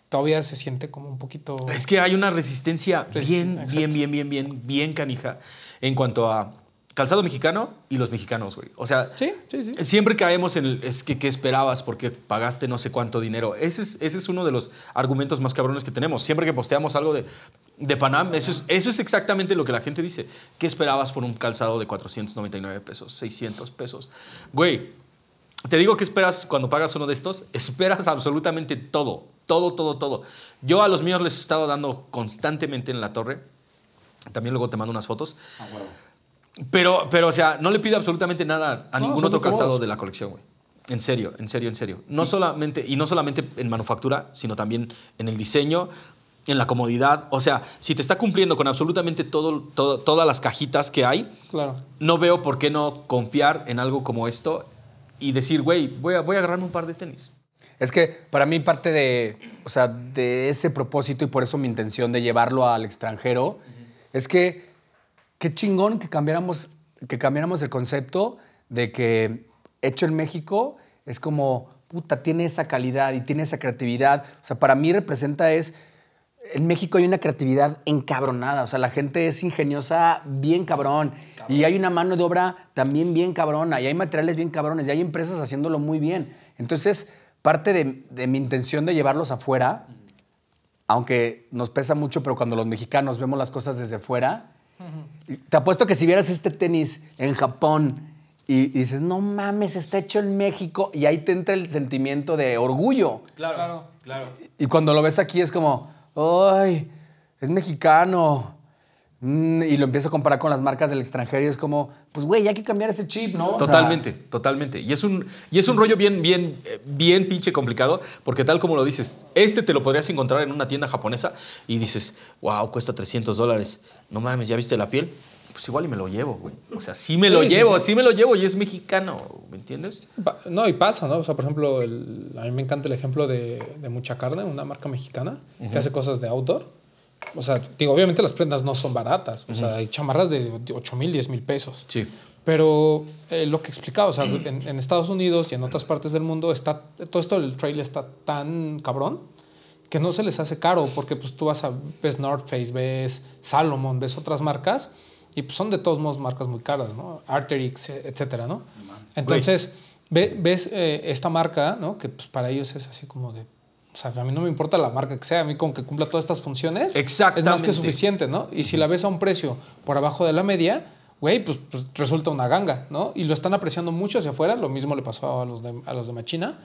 todavía se siente como un poquito... Es que hay una resistencia Res- bien, bien, bien, bien, bien, bien canija en cuanto a calzado mexicano y los mexicanos, güey. O sea, Sí, sí, sí. siempre caemos en el, es que, ¿qué esperabas? Porque pagaste no sé cuánto dinero. Ese es, ese es uno de los argumentos más cabrones que tenemos. Siempre que posteamos algo de, de Panam, eso es, eso es exactamente lo que la gente dice. ¿Qué esperabas por un calzado de 499 pesos, 600 pesos? Güey, te digo que esperas cuando pagas uno de estos, esperas absolutamente todo, todo, todo, todo. Yo a los míos les he estado dando constantemente en la torre. También luego te mando unas fotos. Pero, pero, o sea, no le pido absolutamente nada a No, ningún otro calzado de la colección, güey. En serio, en serio, en serio. No solamente, y no solamente en manufactura, sino también en el diseño, en la comodidad. O sea, si te está cumpliendo con absolutamente todo, todo- todas las cajitas que hay, Claro. no veo por qué no confiar en algo como esto y decir, güey, voy a, voy a agarrarme un par de tenis. Es que para mí parte de, o sea, de ese propósito y por eso mi intención de llevarlo al extranjero es que qué chingón que cambiáramos, que cambiáramos el concepto de que hecho en México es como, puta, tiene esa calidad y tiene esa creatividad. O sea, para mí representa es, en México hay una creatividad encabronada. O sea, la gente es ingeniosa bien cabrón. Y hay una mano de obra también bien cabrona. Y hay materiales bien cabrones. Y hay empresas haciéndolo muy bien. Entonces, parte de, de mi intención de llevarlos afuera, aunque nos pesa mucho, pero cuando los mexicanos vemos las cosas desde fuera, te apuesto que si vieras este tenis en Japón y, y dices, no mames, está hecho en México, y ahí te entra el sentimiento de orgullo. Claro. claro. Y cuando lo ves aquí es como, ¡ay! Es mexicano. Mm, y lo empiezo a comparar con las marcas del extranjero y es como, pues güey, hay que cambiar ese chip, ¿no? O sea, Totalmente, totalmente. Y es un, y es un rollo bien, bien, eh, bien pinche complicado, porque tal como lo dices, este te lo podrías encontrar en una tienda japonesa y dices, wow, cuesta 300 dólares. No mames, ¿ya viste la piel? Pues igual y me lo llevo, güey. O sea, sí me Sí, lo sí, llevo, sí. sí me lo llevo y es mexicano, ¿me entiendes? No, y pasa, ¿no? O sea, por ejemplo, el- a mí me encanta el ejemplo de, de Mucha Carne, una marca mexicana que hace cosas de outdoor. O sea, digo, obviamente las prendas no son baratas. O sea, hay chamarras de 8 mil, 10 mil pesos. Sí. Pero eh, lo que explicaba, o sea, en, en Estados Unidos y en otras partes del mundo está todo esto del trail está tan cabrón que no se les hace caro porque pues tú vas a ves North Face, ves Salomon, ves otras marcas y pues son de todos modos marcas muy caras, ¿no? Arterix, eh, etcétera, ¿no? Entonces ve- ves eh, esta marca, ¿no? Que pues para ellos es así como de o sea, a mí no me importa la marca que sea, a mí con que cumpla todas estas funciones es más que suficiente, ¿no? Y si la ves a un precio por abajo de la media, güey, pues, pues resulta una ganga, ¿no? Y lo están apreciando mucho hacia afuera, lo mismo le pasó a los de, a los de Machina,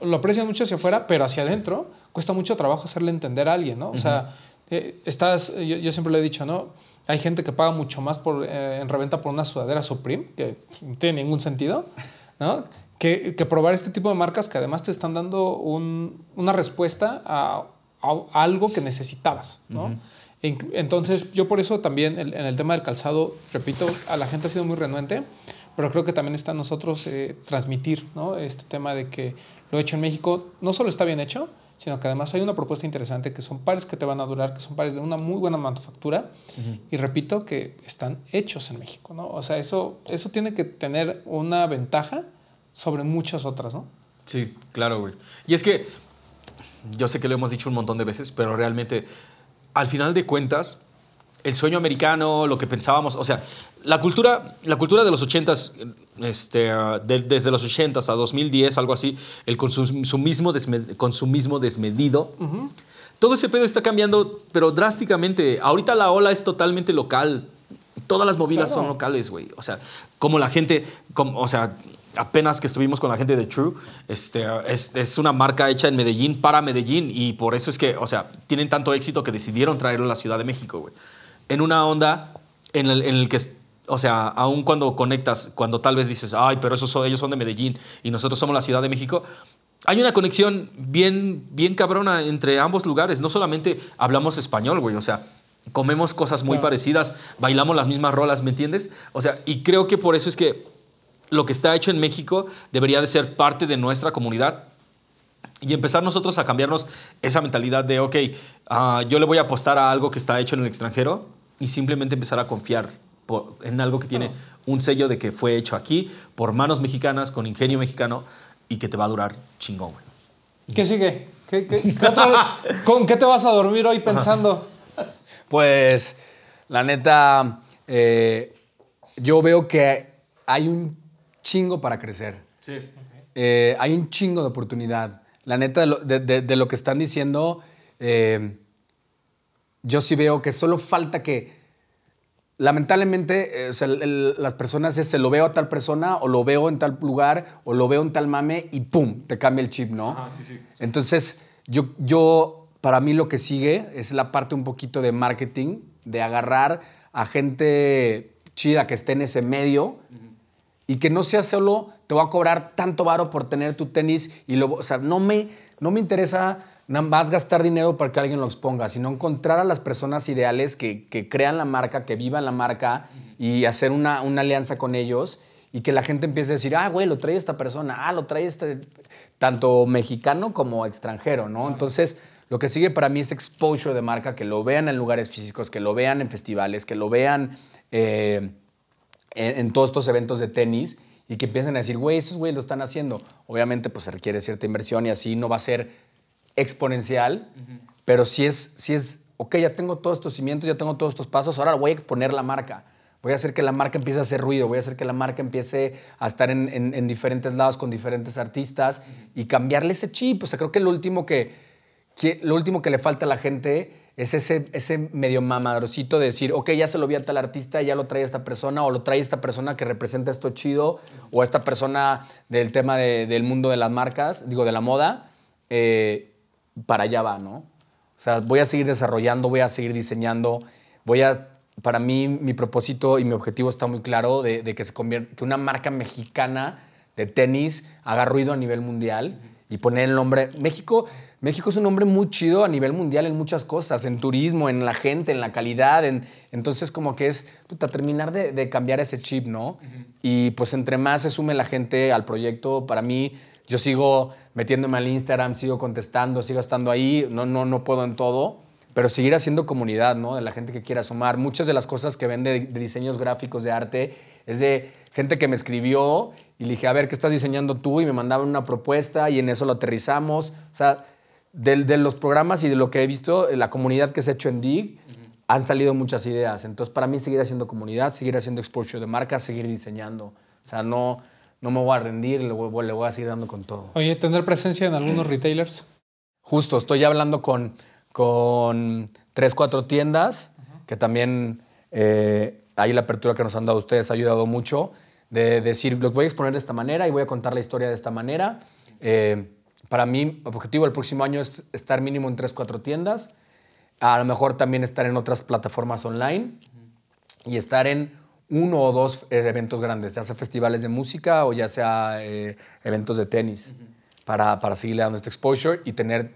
lo aprecian mucho hacia afuera, pero hacia adentro cuesta mucho trabajo hacerle entender a alguien, ¿no? O sea, eh, estás, yo, yo siempre le he dicho, ¿no? Hay gente que paga mucho más por, eh, en reventa por una sudadera Supreme, que no tiene ningún sentido, ¿no? Que, que probar este tipo de marcas que además te están dando un- una respuesta a, a algo que necesitabas, Entonces, yo por eso también en el tema del calzado, repito, a la gente ha sido muy renuente, pero creo que también está en nosotros eh, transmitir ¿no? este tema de que lo hecho en México no solo está bien hecho, sino que además hay una propuesta interesante que son pares que te van a durar, que son pares de una muy buena manufactura y repito que están hechos en México, ¿no? O sea, eso, eso tiene que tener una ventaja sobre muchas otras, ¿no? Sí, claro, güey. Y es que yo sé que lo hemos dicho un montón de veces, pero realmente, al final de cuentas, el sueño americano, lo que pensábamos, o sea, la cultura, la cultura de los 80s, este, uh, de- desde los 80s a 2010, algo así, el consumismo, desme- consumismo desmedido, todo ese pedo está cambiando, pero drásticamente. Ahorita la ola es totalmente local. Todas las movidas Claro. son locales, güey. O sea, como la gente, como, o sea, apenas que estuvimos con la gente de True, este, es, es una marca hecha en Medellín para Medellín y por eso es que, o sea, tienen tanto éxito que decidieron traerlo a la Ciudad de México, güey. En una onda en el, en el que, o sea, aun cuando conectas, cuando tal vez dices, ay, pero esos son- ellos son de Medellín y nosotros somos la Ciudad de México, hay una conexión bien, bien cabrona entre ambos lugares. No solamente hablamos español, güey, o sea, comemos cosas muy Claro. parecidas, bailamos las mismas rolas, ¿me entiendes? O sea, y creo que por eso es que lo que está hecho en México debería de ser parte de nuestra comunidad y empezar nosotros a cambiarnos esa mentalidad de, ok, ah, yo le voy a apostar a algo que está hecho en el extranjero y simplemente empezar a confiar por- en algo que tiene un sello de que fue hecho aquí por manos mexicanas, con ingenio mexicano y que te va a durar chingón, güey. ¿Qué sigue? ¿Qué, qué- qué otra- ¿Con qué te vas a dormir hoy pensando? Pues, la neta, eh, yo veo que hay un chingo para crecer. Sí. Eh, hay un chingo de oportunidad. La neta, de lo, de- de- de lo que están diciendo, eh, yo sí veo que solo falta que, lamentablemente, eh, o sea, el- el- las personas es, se lo veo a tal persona o lo veo en tal lugar o lo veo en tal mame y ¡pum! Te cambia el chip, ¿no? Ajá, sí, sí. Entonces, yo, yo, para mí lo que sigue es la parte un poquito de marketing, de agarrar a gente chida que esté en ese medio y que no sea solo te voy a cobrar tanto varo por tener tu tenis y luego, o sea, no me, no me interesa nada más gastar dinero para que alguien lo exponga, sino encontrar a las personas ideales que, que crean la marca, que vivan la marca y hacer una, una alianza con ellos y que la gente empiece a decir, ah, güey, lo trae esta persona, ah, lo trae este, tanto mexicano como extranjero, ¿no? Entonces, lo que sigue para mí es exposure de marca, que lo vean en lugares físicos, que lo vean en festivales, que lo vean... eh, en, en todos estos eventos de tenis y que empiecen a decir, güey, esos güeyes lo están haciendo. Obviamente, pues se requiere cierta inversión y así no va a ser exponencial, pero sí es, sí es, ok, ya tengo todos estos cimientos, ya tengo todos estos pasos, ahora voy a exponer la marca. Voy a hacer que la marca empiece a hacer ruido, voy a hacer que la marca empiece a estar en, en- en diferentes lados con diferentes artistas y cambiarle ese chip. O sea, creo que lo último que, que- lo último que le falta a la gente es ese, ese medio mamadrosito de decir, ok, ya se lo vi a tal artista, ya lo trae esta persona, o lo trae esta persona que representa esto chido, o esta persona del tema de- del mundo de las marcas, digo, de la moda, eh, para allá va, ¿no? O sea, voy a seguir desarrollando, voy a seguir diseñando, voy a... Para mí, mi propósito y mi objetivo está muy claro de, de que se convierta, que una marca mexicana de tenis haga ruido a nivel mundial y poner el nombre. México, México es un nombre muy chido a nivel mundial en muchas cosas, en turismo, en la gente, en la calidad. En, entonces, como que es puta, terminar de, de cambiar ese chip, ¿no? Y pues entre más se sume la gente al proyecto, para mí, yo sigo metiéndome al Instagram, sigo contestando, sigo estando ahí, no, no, no puedo en todo. Pero seguir haciendo comunidad, ¿no? De la gente que quiera sumar. Muchas de las cosas que ven de, de diseños gráficos, de arte, es de gente que me escribió y le dije, a ver, ¿qué estás diseñando tú? Y me mandaban una propuesta y en eso lo aterrizamos. O sea, del- de, los programas y de lo que he visto, la comunidad que se ha hecho en DIG, han salido muchas ideas. Entonces, para mí, seguir haciendo comunidad, seguir haciendo exposure de marca, seguir diseñando. O sea, no, no me voy a rendir, le voy, le voy a seguir dando con todo. Oye, tener presencia en algunos retailers. Justo, estoy hablando con, con tres, cuatro tiendas, que también eh, ahí la apertura que nos han dado ustedes ha ayudado mucho, de decir, los voy a exponer de esta manera y voy a contar la historia de esta manera. Eh, para mí, objetivo del próximo año es estar mínimo en tres, cuatro tiendas, a lo mejor también estar en otras plataformas online y estar en uno o dos eh, eventos grandes, ya sea festivales de música o ya sea eh, eventos de tenis, para, para seguirle dando este exposure y tener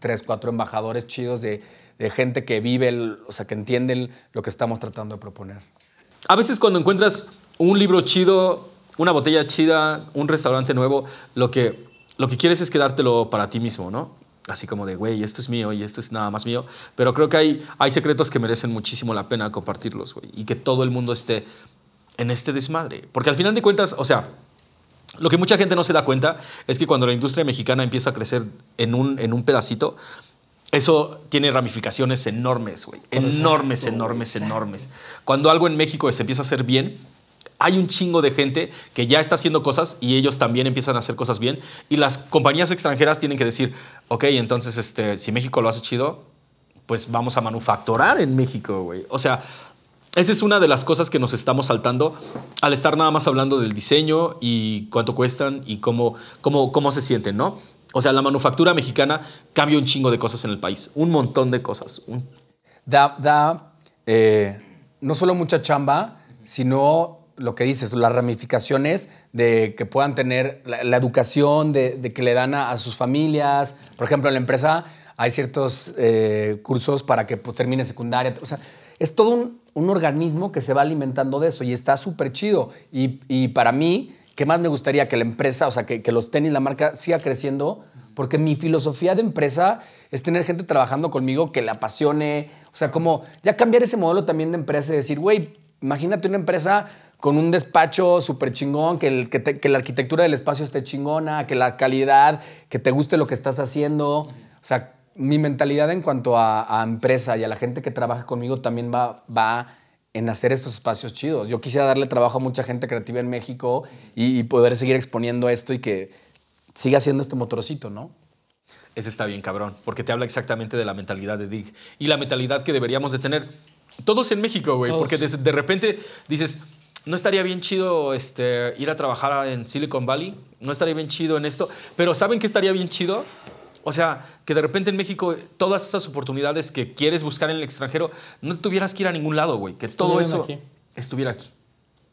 tres, cuatro embajadores chidos de, de gente que vive, el- o sea, que entiende el- lo que estamos tratando de proponer. A veces cuando encuentras un libro chido, una botella chida, un restaurante nuevo, lo que, lo que quieres es quedártelo para ti mismo, ¿no? Así como de, güey, esto es mío y esto es nada más mío. Pero creo que hay, hay secretos que merecen muchísimo la pena compartirlos, güey. Y que todo el mundo esté en este desmadre. Porque al final de cuentas, o sea, Lo que mucha gente no se da cuenta es que cuando la industria mexicana empieza a crecer en un, en un pedacito, eso tiene ramificaciones enormes, güey. Enormes, enormes, enormes. Cuando algo en México se empieza a hacer bien, hay un chingo de gente que ya está haciendo cosas y ellos también empiezan a hacer cosas bien. Y las compañías extranjeras tienen que decir, ok, entonces este, si México lo hace chido, pues vamos a manufacturar en México, güey. O sea, esa es una de las cosas que nos estamos saltando al estar nada más hablando del diseño y cuánto cuestan y cómo, cómo, cómo se sienten, ¿no? O sea, la manufactura mexicana cambia un chingo de cosas en el país, un montón de cosas. Da, da eh, no solo mucha chamba, sino lo que dices, las ramificaciones de que puedan tener la, la educación, de, de que le dan a, sus familias. Por ejemplo, en la empresa hay ciertos eh, cursos para que pues, termine secundaria. O sea, es todo un, un organismo que se va alimentando de eso y está súper chido. Y, y para mí, ¿qué más me gustaría? Que la empresa, o sea, que, que los tenis, la marca, siga creciendo. Porque mi filosofía de empresa es tener gente trabajando conmigo que le apasione. O sea, como ya cambiar ese modelo también de empresa y decir, güey, imagínate una empresa con un despacho súper chingón, que, el- que, te- que la arquitectura del espacio esté chingona, que la calidad, que te guste lo que estás haciendo. O sea, mi mentalidad en cuanto a, a empresa y a la gente que trabaja conmigo también va, va en hacer estos espacios chidos. Yo quisiera darle trabajo a mucha gente creativa en México y, y poder seguir exponiendo esto y que siga siendo este motorcito, ¿no? Ese está bien, cabrón, porque te habla exactamente de la mentalidad de Dig y la mentalidad que deberíamos de tener todos en México, güey, porque de, de repente dices, no estaría bien chido este, ir a trabajar en Silicon Valley, no estaría bien chido en esto, pero ¿saben qué estaría bien chido? O sea, que de repente en México todas esas oportunidades que quieres buscar en el extranjero no tuvieras que ir a ningún lado, güey, que todo eso aquí. estuviera aquí,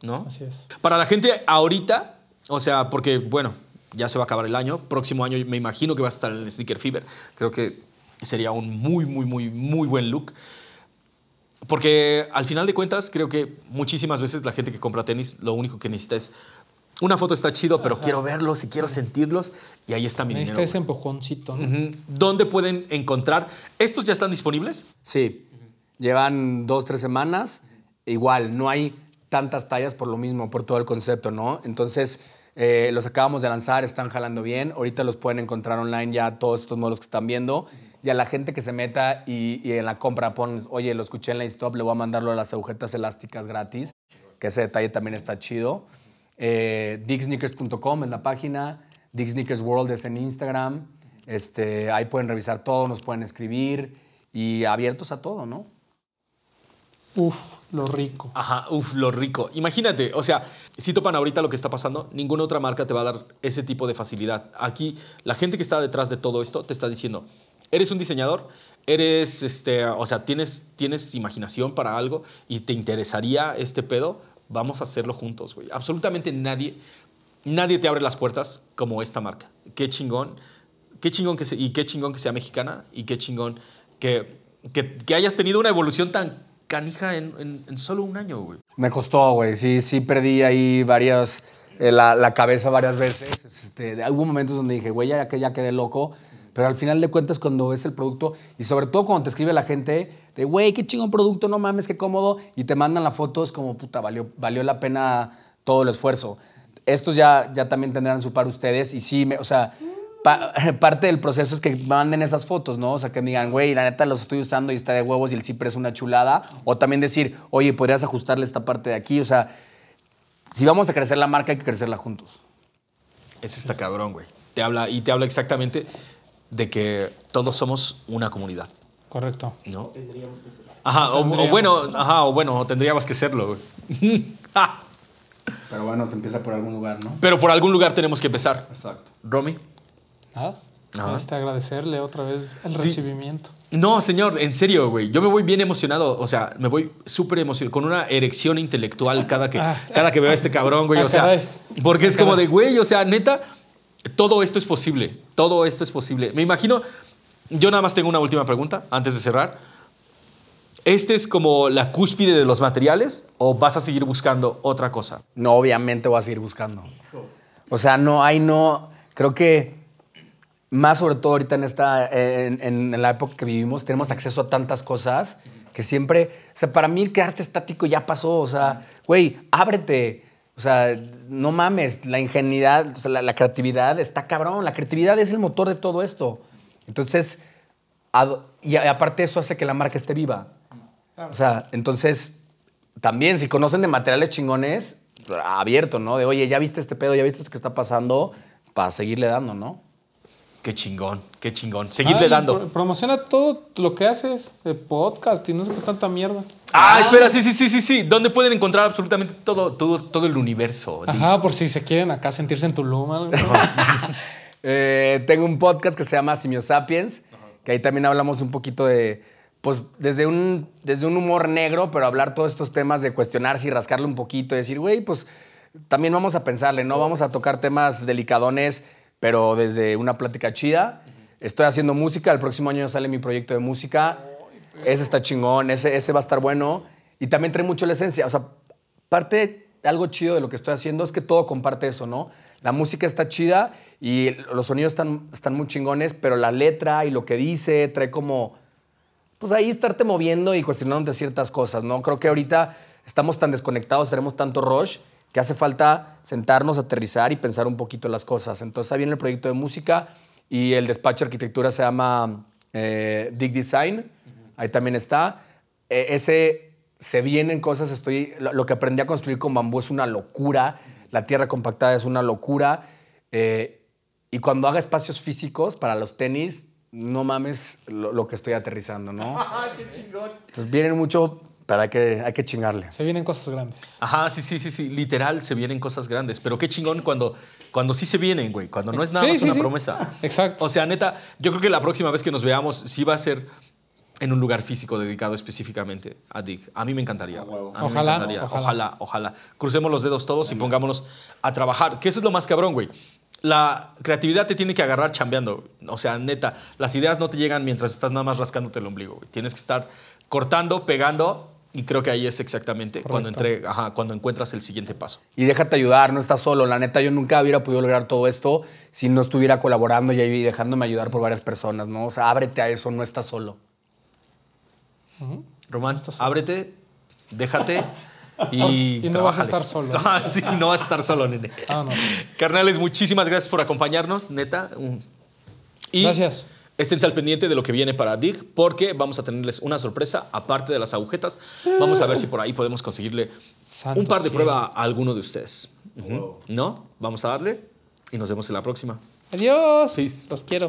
¿no? Así es. Para la gente ahorita, o sea, porque bueno, ya se va a acabar el año, próximo año me imagino que va a estar el Sneaker Fever. Creo que sería un muy, muy, muy, muy buen look. Porque al final de cuentas, creo que muchísimas veces la gente que compra tenis lo único que necesita es una foto está chido, pero quiero verlos y quiero sentirlos y ahí está mi Necesita dinero. ese empujoncito. ¿Dónde pueden encontrar? ¿Estos ya están disponibles? Sí, llevan dos, tres semanas. Igual, no hay tantas tallas por lo mismo, por todo el concepto, ¿no? Entonces, eh, los acabamos de lanzar, están jalando bien. Ahorita los pueden encontrar online ya todos estos modelos que están viendo. Y a la gente que se meta y, y en la compra pon, oye, lo escuché en la stop, le voy a mandarlo a las agujetas elásticas gratis, que ese detalle también está chido. Eh, digsneakers.com es la página, Dig Sneakers World es en Instagram. Este, ahí pueden revisar todo, nos pueden escribir y abiertos a todo, ¿no? Uf, lo rico. Ajá, uf, lo rico. Imagínate, o sea, si topan ahorita lo que está pasando, ninguna otra marca te va a dar ese tipo de facilidad. Aquí, la gente que está detrás de todo esto te está diciendo, eres un diseñador, eres, este, o sea, tienes, tienes imaginación para algo y te interesaría este pedo, vamos a hacerlo juntos, güey. Absolutamente nadie, nadie te abre las puertas como esta marca. Qué chingón, qué chingón que se- y qué chingón que sea mexicana y qué chingón que, que, hayas tenido una evolución tan canija en, en- en solo un año, güey. Me costó, güey. Sí, sí perdí ahí varias, eh, la, la cabeza varias veces. Este, hubo momentos donde dije, güey, ya, ya quedé loco. Pero al final de cuentas, cuando ves el producto, y sobre todo cuando te escribe la gente, de, güey, qué chingón producto, no mames, qué cómodo, y te mandan la foto, es como, puta, valió, valió la pena todo el esfuerzo. Estos ya, ya también tendrán su par ustedes, y sí, me, o sea, pa- parte del proceso es que manden esas fotos, ¿no? O sea, que me digan, güey, la neta los estoy usando y está de huevos y el zipper es una chulada. O también decir, oye, podrías ajustarle esta parte de aquí. O sea, si vamos a crecer la marca, hay que crecerla juntos. Eso está cabrón, güey. Te habla, y te habla exactamente de que todos somos una comunidad, Correcto. ¿no? Ajá, o, o Tendríamos bueno, que serlo. ajá, o bueno, tendríamos que serlo, güey. Ah, Pero bueno, se empieza por algún lugar, ¿no? Pero por algún lugar tenemos que empezar. Exacto. Romy. Nada. Ajá. Este, agradecerle otra vez el Sí. recibimiento. No, señor, en serio, güey. Yo me voy bien emocionado. O sea, me voy súper emocionado, con una erección intelectual cada que, Ah. cada que veo a este cabrón, güey. Ah, O sea, caray. porque es Ah, como caray. de, güey, o sea, neta, todo esto es posible. Todo esto es posible. Me imagino, yo nada más tengo una última pregunta antes de cerrar. ¿Este es como la cúspide de los materiales o vas a seguir buscando otra cosa? No, obviamente voy a seguir buscando. O sea, no, hay no. Creo que más sobre todo ahorita en esta, en, en- la época que vivimos, tenemos acceso a tantas cosas que siempre, o sea, para mí quedarte estático ya pasó. O sea, güey, ábrete. O sea, no mames, la ingenuidad, o sea, la, la creatividad está cabrón. La creatividad es el motor de todo esto. Entonces, y aparte eso hace que la marca esté viva. O sea, entonces, también si conocen de materiales chingones, abierto, ¿no? De, oye, ya viste este pedo, ya viste esto que está pasando, para seguirle dando, ¿no? Qué chingón, qué chingón. Seguirle Ay, dando. pro- promociona todo lo que haces, de podcast y no sé qué tanta mierda. Ah, espera, sí, sí, sí, sí, sí. ¿Dónde pueden encontrar absolutamente todo, todo, todo el universo? Ajá, por si se quieren acá sentirse en Tulum. algo. Eh, tengo un podcast que se llama Simio Sapiens, que ahí también hablamos un poquito de, pues desde un, desde un humor negro, pero hablar todos estos temas de cuestionarse y rascarle un poquito y decir, güey, pues también vamos a pensarle, ¿no? Vamos a tocar temas delicadones, pero desde una plática chida. Estoy haciendo música, el próximo año sale mi proyecto de música. Ese está chingón, ese, ese va a estar bueno. Y también trae mucho la esencia. O sea, parte, algo chido de lo que estoy haciendo es que todo comparte eso, ¿no? La música está chida y los sonidos están, están muy chingones, pero la letra y lo que dice trae como, pues ahí estarte moviendo y cuestionándote ciertas cosas, ¿no? Creo que ahorita estamos tan desconectados, tenemos tanto rush, que hace falta sentarnos, aterrizar y pensar un poquito las cosas. Entonces ahí viene el proyecto de música y el despacho de arquitectura se llama eh, Dig Design, ahí también está. Eh, ese se vienen cosas, estoy, lo, lo que aprendí a construir con bambú es una locura, la tierra compactada es una locura. eh, y cuando haga espacios físicos para los tenis, no mames lo, lo que estoy aterrizando, ¿no? qué chingón! Entonces vienen mucho, pero hay que, hay que chingarle. Se vienen cosas grandes. Ajá, sí, sí, sí, sí. Literal, se vienen cosas grandes. Pero qué chingón cuando, cuando sí se vienen, güey. Cuando no es nada Sí, más sí, una sí. promesa. Exacto. O sea, neta, yo creo que la próxima vez que nos veamos sí va a ser en un lugar físico dedicado específicamente a Dig. A mí me encantaría. A mí me Ojalá, encantaría. ojalá. ojalá, ojalá. Crucemos los dedos todos y pongámonos a trabajar. Que eso es lo más cabrón, güey. La creatividad te tiene que agarrar chambeando. O sea, neta, las ideas no te llegan mientras estás nada más rascándote el ombligo, güey. Tienes que estar cortando, pegando. Y creo que ahí es exactamente cuando, entre, ajá, cuando encuentras el siguiente paso. Y déjate ayudar, no estás solo. La neta, yo nunca hubiera podido lograr todo esto si no estuviera colaborando y ahí dejándome ayudar por varias personas, ¿no? O sea, ábrete a eso, no estás solo. Román, ábrete, déjate y. Y no vas a estar solo. Ah, sí, no vas a estar solo, nene. Vámonos. Carnales, muchísimas gracias por acompañarnos, neta. Y Gracias. Esténse al pendiente de lo que viene para Dig, porque vamos a tenerles una sorpresa, aparte de las agujetas. Vamos a ver si por ahí podemos conseguirle un par de pruebas a alguno de ustedes. ¿No? Vamos a darle y nos vemos en la próxima. Adiós. Peace. Los quiero.